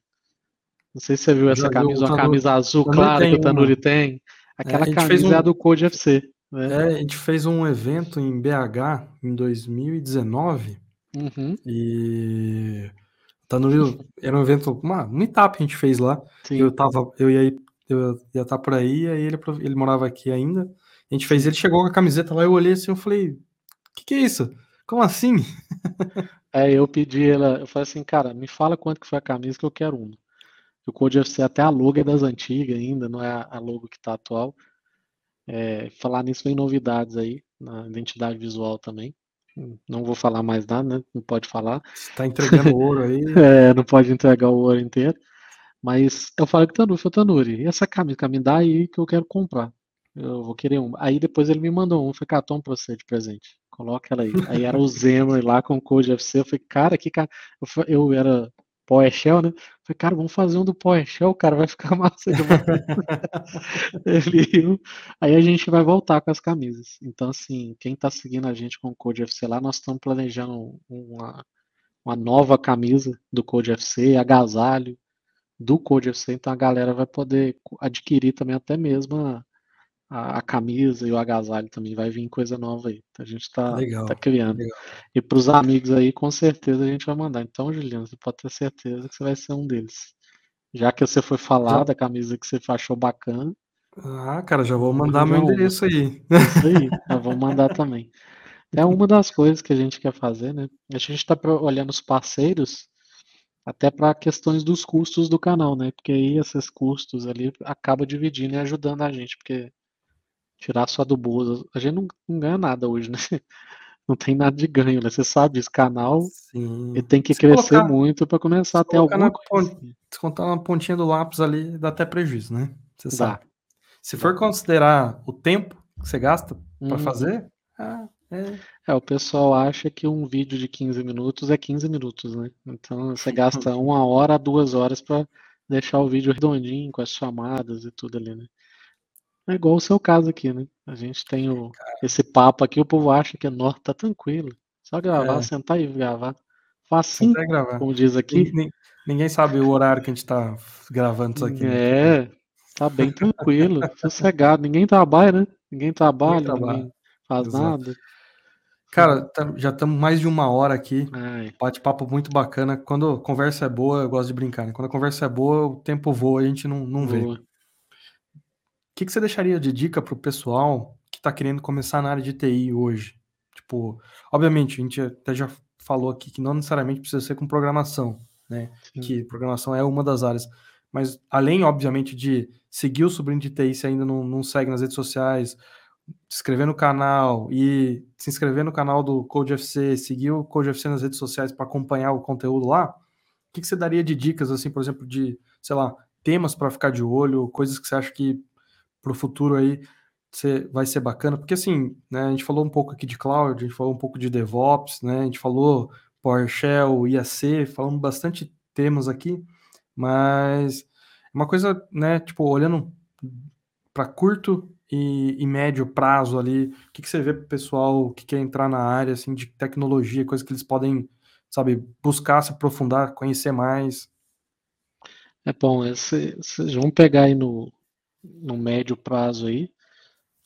Não sei se você viu essa Já camisa, uma camisa azul clara que o Tanuri uma. tem. É, Aquela gente fez camisa é a um do CodeFC, né. É, a gente fez um evento em BH em 2019, Uhum. e o Tanuri era um evento uma meetup que a gente fez lá, eu Sim. estava eu ia eu ia estar por aí, aí ele ele morava aqui ainda, a gente fez ele chegou com a camiseta lá, eu olhei assim, eu falei: "Que que é isso? Como assim?" (laughs) É, eu pedi ela eu falei assim: "Cara, me fala quanto que foi a camisa que eu quero uma". O CodeFC até a logo é das antiga ainda, não é a logo que tá atual. Eh, falar nisso vem novidades aí, na identidade visual também. Não vou falar mais nada, né, não pode falar. Você tá entregando ouro aí. (laughs) É, não pode entregar o ouro inteiro. Mas eu falei o Tanuri, falei: "Tanuri, e essa camisa? Cara, me dá aí que eu quero comprar, eu vou querer uma". Aí depois ele me mandou uma, falei: "Cara, toma pra você de presente, coloca ela aí". Aí era o Xamarin lá com o CodeFC, eu falei: "Cara, que ca" eu eu era PowerShell, né, falei: "Cara, vamos fazer um do PowerShell, cara, vai ficar (laughs) massa demais". Ele aí a gente vai voltar com as camisas. Então, assim, quem tá seguindo a gente com o CodeFC lá, nós estamos planejando uma uma nova camisa do CodeFC, agasalho do CodeFC, então a galera vai poder adquirir também até mesmo a a a camisa e o agasalho também, vai vir coisa nova aí, então a gente tá tá criando. legal. E para os amigos aí, com certeza a gente vai mandar. Então, Juliano, você pode ter certeza que você vai ser um deles. Já que você foi falar da camisa que você achou bacana Ah, cara, já vou mandar meu arranjar uma. endereço aí. Isso aí, já vamos mandar também. É uma das coisas que a gente quer fazer, né, a gente tá pro olhando os parceiros, até pra questões dos custos do canal, né, porque aí esses custos ali acaba dividindo e ajudando a gente, porque tirar só do bolso a gente não não ganha nada hoje, né. (laughs) Não tem nada de ganho, né, você sabe disso, canal, ele Sim. tem que Se crescer colocar muito pra começar se a ter alguma na pon se contar na pontinha do lápis ali, dá até prejuízo, né, você sabe. Dá, Se for dá. considerar o tempo que você gasta Uhum. fazer, ah É. É, o pessoal acha que um vídeo de 15 minutos é 15 minutos, né? Então você (laughs) gasta uma hora duas horas para deixar o vídeo redondinho com as chamadas e tudo ali, né? É igual o seu caso aqui, né? A gente tem o, esse papo aqui, o povo acha que é norte, tá tranquilo. Só gravar, É. sentar e gravar. Facinho, gravar. como diz aqui. Ninguém, ninguém sabe o horário que a gente tá gravando isso aqui. né? É, tá bem tranquilo, (laughs) sossegado. Ninguém trabalha, né? Ninguém trabalha, trabalha. ninguém faz Exato. nada. Cara, já estamos mais de uma hora aqui. Bate-papo muito bacana. Quando a conversa é boa, eu gosto de brincar. Né? Quando a conversa é boa, o tempo voa e a gente não, não vê. O que, que você deixaria de dica pro pessoal que está querendo começar na área de TI hoje? Tipo, obviamente, a gente até já falou aqui que não necessariamente precisa ser com programação, né? Sim. Que programação é uma das áreas. Mas além, obviamente, de seguir o sobrinho de TI, se ainda não, não segue nas redes sociais, se inscrever no canal e se inscrever no canal do Code FC, seguir o Code FC nas redes sociais para acompanhar o conteúdo lá, o que, que você daria de dicas, assim, por exemplo, de, sei lá, temas para ficar de olho, coisas que você acha que para o futuro aí você, vai ser bacana? Porque, assim, né, a gente falou um pouco aqui de cloud, a gente falou um pouco de DevOps, né, a gente falou PowerShell, IAC, falamos bastante temas aqui, mas uma coisa, né, tipo, olhando para curto e, e, médio prazo ali, o que, que você vê pro pessoal que quer entrar na área, assim, de tecnologia, coisas que eles podem, sabe, buscar se aprofundar, conhecer mais? É bom, vocês vão pegar aí no, no médio prazo aí.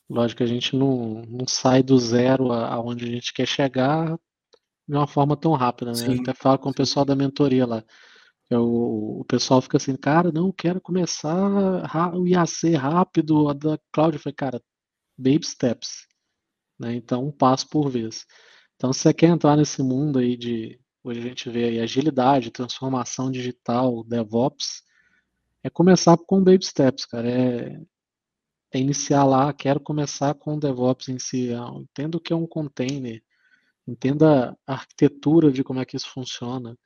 Lógico que a gente não, não sai do zero aonde a gente quer chegar de uma forma tão rápida, né? Sim, Até falo com o pessoal da mentoria lá. O, o pessoal fica assim, cara, não, quero começar o IAC rápido, a da Cláudia. Eu falei, cara, baby steps, né? Então, um passo por vez. Então, se você quer entrar nesse mundo aí de, hoje a gente vê aí agilidade, transformação digital, DevOps, é começar com baby steps, cara. É, é iniciar lá, quero começar com o DevOps em si. Entenda o que é um container, entenda a arquitetura de como é que isso funciona.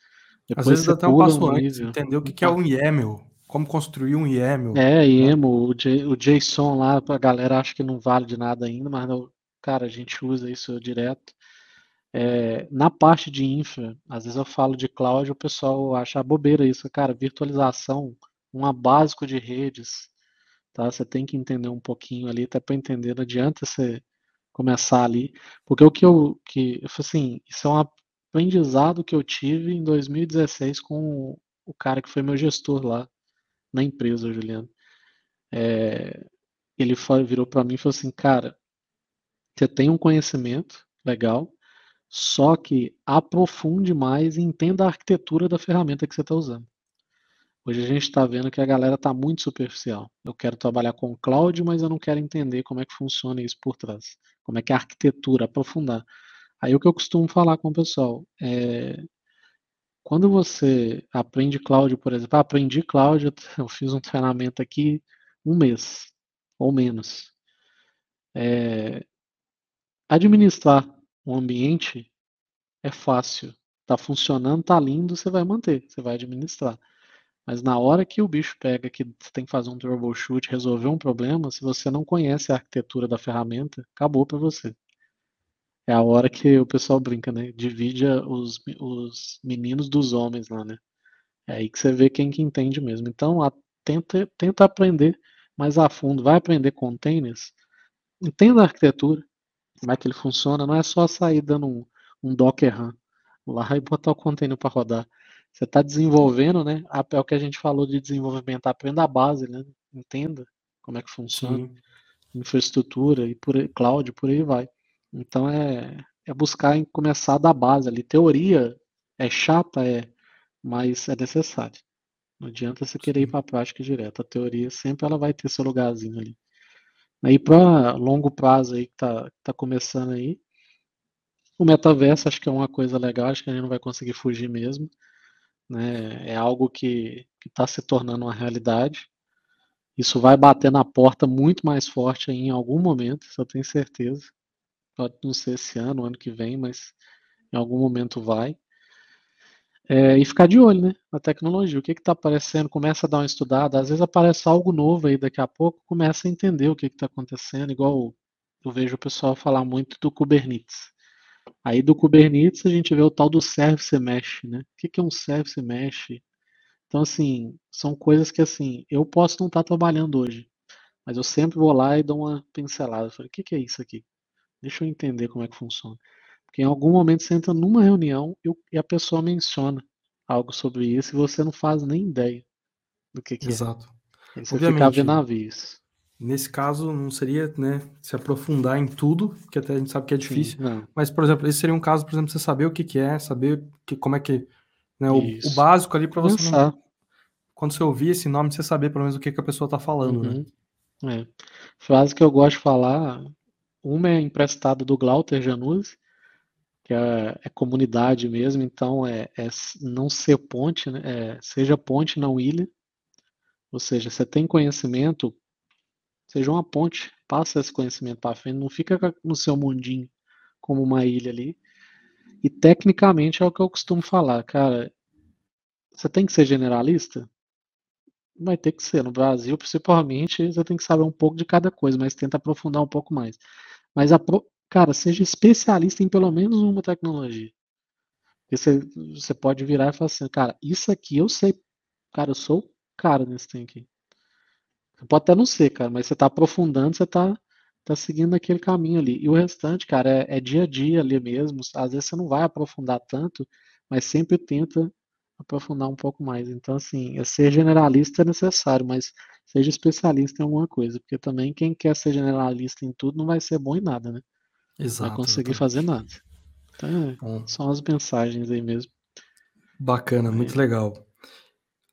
Depois Às vezes até um passo um antes, entender o que, que é um YAML, como construir um YAML. É, YAML, o, o JSON lá, a galera acha que não vale de nada ainda, mas, cara, a gente usa isso direto. É, na parte de infra, às vezes eu falo de cloud, o pessoal acha bobeira isso, cara, virtualização, um básico de redes, tá? Você tem que entender um pouquinho ali, até para entender, não adianta você começar ali, porque o que eu, que, assim, isso é um aprendizado que eu tive em 2016 com o cara que foi meu gestor lá na empresa, Juliano. É, ele foi, virou para mim e falou assim, cara, você tem um conhecimento legal, só que aprofunde mais e entenda a arquitetura da ferramenta que você está usando. Hoje a gente está vendo que a galera está muito superficial. Eu quero trabalhar com cloud, mas eu não quero entender como é que funciona isso por trás. Como é que a arquitetura, aprofundar. Aí o que eu costumo falar com o pessoal é quando você aprende cloud, por exemplo, ah, aprendi cloud, (laughs) eu fiz um treinamento aqui um mês ou menos. É, administrar um ambiente é fácil. Está funcionando, está lindo, você vai manter, você vai administrar. Mas na hora que o bicho pega que você tem que fazer um troubleshoot, resolver um problema, se você não conhece a arquitetura da ferramenta, acabou para você. É a hora que o pessoal brinca, né? Divide os, os meninos dos homens lá, né? É aí que você vê quem que entende mesmo. Então, a, tenta, tenta aprender mais a fundo. Vai aprender containers. Entenda a arquitetura, como é que ele funciona. Não é só sair dando um, um Docker RAM lá e botar o container para rodar. Você está desenvolvendo, né? É o que a gente falou de desenvolvimento. Aprenda a base, né? Entenda como é que funciona. Sim. Infraestrutura e por aí, cloud, por aí vai. Então é, é buscar em começar da base ali. Teoria é chata, é, mas é necessário. Não adianta você querer ir para a prática direto. A teoria sempre ela vai ter seu lugarzinho ali. Aí para longo prazo aí que tá, tá começando aí, o metaverso acho que é uma coisa legal, acho que a gente não vai conseguir fugir mesmo. Né? É algo que está se tornando uma realidade. Isso vai bater na porta muito mais forte em algum momento, eu tenho certeza. Pode não ser esse ano, ano que vem, mas em algum momento vai. É, e ficar de olho, né? Na tecnologia. O que está aparecendo? Começa a dar uma estudada. Às vezes aparece algo novo aí daqui a pouco, começa a entender o que está acontecendo, igual eu vejo o pessoal falar muito do Kubernetes. Aí do Kubernetes a gente vê o tal do Service Mesh, né? O que é um Service Mesh? Então, assim, são coisas que, assim, eu posso não estar trabalhando hoje, mas eu sempre vou lá e dou uma pincelada. Eu falei, o que é isso aqui? Deixa eu entender como é que funciona. Porque em algum momento você entra numa reunião e a pessoa menciona algo sobre isso e você não faz nem ideia do que, que Exato. é. Aí você Obviamente, fica vendo navios. Nesse caso, não seria né, se aprofundar em tudo, que até a gente sabe que é difícil. Sim, mas, por exemplo, esse seria um caso, por exemplo, você saber o que, que é, saber que, como é que. Né, o, o, básico ali para você. Não, quando você ouvir esse nome, você saber pelo menos o que, que a pessoa está falando, né? uhum. né? É. Frase que eu gosto de falar, uma é emprestada do Glauter Januzzi, que é, é, comunidade mesmo, então é, é não ser ponte, né? É, seja ponte, não ilha. Ou seja, você tem conhecimento, seja uma ponte, passa esse conhecimento para frente, não fica no seu mundinho como uma ilha ali. E tecnicamente é o que eu costumo falar, cara. Você tem que ser generalista? Vai ter que ser. No Brasil, principalmente, você tem que saber um pouco de cada coisa, mas tenta aprofundar um pouco mais. Mas, cara, seja especialista em pelo menos uma tecnologia. Você, você pode virar e falar assim, cara, isso aqui eu sei. Cara, eu sou cara nesse trem aqui. Pode até não ser, cara, mas você está aprofundando, você está tá seguindo aquele caminho ali. E o restante, cara, é, é, dia a dia ali mesmo. Às vezes você não vai aprofundar tanto, mas sempre tenta aprofundar um pouco mais. Então, assim, é ser generalista é necessário, mas seja especialista em alguma coisa, porque também quem quer ser generalista em tudo não vai ser bom em nada, né? Exato. Vai conseguir fazer nada. Então, é, são as mensagens aí mesmo. Bacana, muito legal.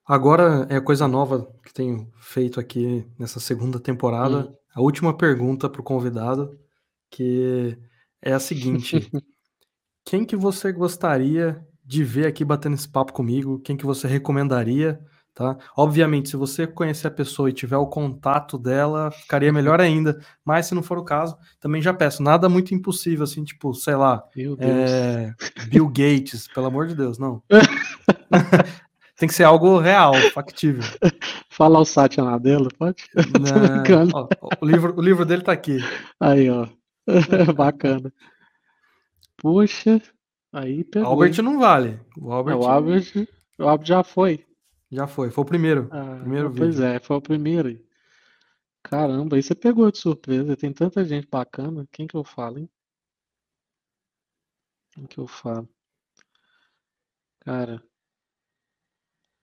Agora é coisa nova que tenho feito aqui nessa segunda temporada. Hum. A última pergunta para o convidado, que é a seguinte: (laughs) quem que você gostaria de ver aqui batendo esse papo comigo? Quem que você recomendaria? Tá? Obviamente, se você conhecer a pessoa e tiver o contato dela, ficaria melhor ainda. Mas se não for o caso, também já peço. Nada muito impossível, assim, tipo, sei lá, é, Bill Gates, pelo amor de Deus, não. (laughs) Tem que ser algo real, factível. (laughs) Fala o Satya Nadella, pode? (laughs) Não, ó, o, livro, o livro dele tá aqui. Aí, ó. (laughs) Bacana. Puxa, aí pegou. Albert não vale. O Albert, é, o Albert, o Albert já foi. Já foi, foi o primeiro. Ah, primeiro pois vídeo. é, foi o primeiro. Caramba, aí você pegou de surpresa. Tem tanta gente bacana. Quem que eu falo, hein? Quem que eu falo? Cara,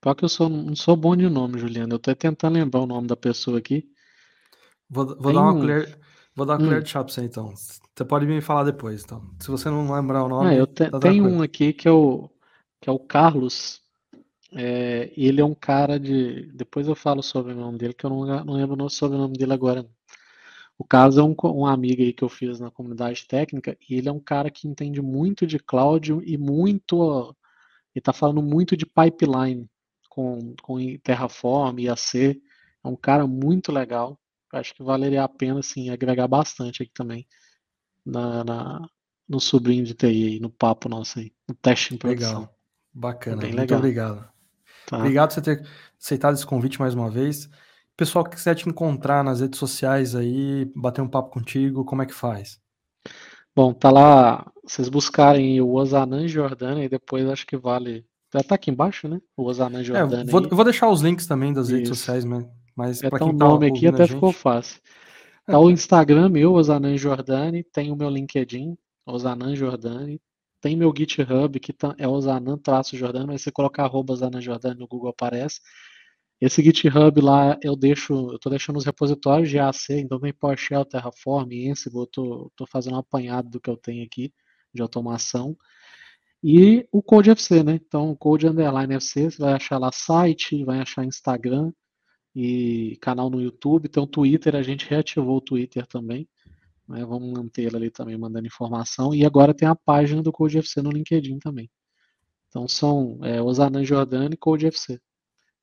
Pior que eu sou, não sou bom de nome, Juliano. Eu tô tentando lembrar o nome da pessoa aqui. Vou, vou dar uma um... colher, vou dar uma hum. colher de chá pra você então. Você pode me falar depois, então. Se você não lembrar o nome. Ah, eu te, tá tenho um aqui que é o, que é o Carlos. É, ele é um cara de. Depois eu falo sobre o nome dele, que eu não, não lembro sobre o nome dele agora. O Carlos é um, um amigo aí que eu fiz na comunidade técnica, e ele é um cara que entende muito de cloud e muito. Ele tá falando muito de pipeline com, com Terraform, IAC. É um cara muito legal. Acho que valeria a pena assim, agregar bastante aqui também na, na no sobrinho de TI, no papo nosso aí, no teste em produção. Legal. Bacana. É muito legal. obrigado. Tá. Obrigado por você ter aceitado esse convite mais uma vez. Pessoal que quiser te encontrar nas redes sociais aí, bater um papo contigo, como é que faz? Bom, tá lá, vocês buscarem o Osanan Jordânia e depois acho que vale tá aqui embaixo, né? O Osanan Jordana. É, vou, eu vou deixar os links também das Isso. redes sociais, mas é, para quem tá nome aqui até ficou fácil. Tá o Instagram meu, Osanan Jordani, tem o meu LinkedIn, Osanan Jordani, tem meu GitHub, que tá, é Osanan-Jordani, mas se você colocar arroba Osanan Jordani no Google aparece. Esse GitHub lá eu deixo, eu tô deixando os repositórios de AC, então tem PowerShell, Terraform, Ansible, eu tô, tô fazendo um apanhado do que eu tenho aqui de automação. E o Code FC, né? Então, Code Underline FC, você vai achar lá site, vai achar Instagram e canal no YouTube. Então, Twitter, a gente reativou o Twitter também. Né? Vamos manter ali também, mandando informação. E agora tem a página do Code FC no LinkedIn também. Então, são é, Osanan Jordani e Code FC.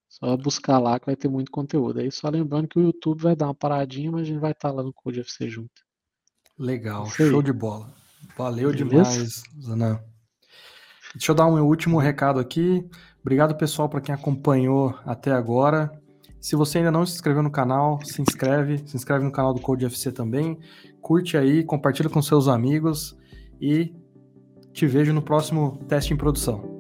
Só buscar lá que vai ter muito conteúdo. Aí, só lembrando que o YouTube vai dar uma paradinha, mas a gente vai estar lá no Code FC junto. Legal, show de bola. Valeu Beleza? demais, Zanan. Deixa eu dar um último recado aqui. Obrigado, pessoal, para quem acompanhou até agora. Se você ainda não se inscreveu no canal, se inscreve, se inscreve no canal do Code FC também, curte aí, compartilha com seus amigos e te vejo no próximo teste em produção.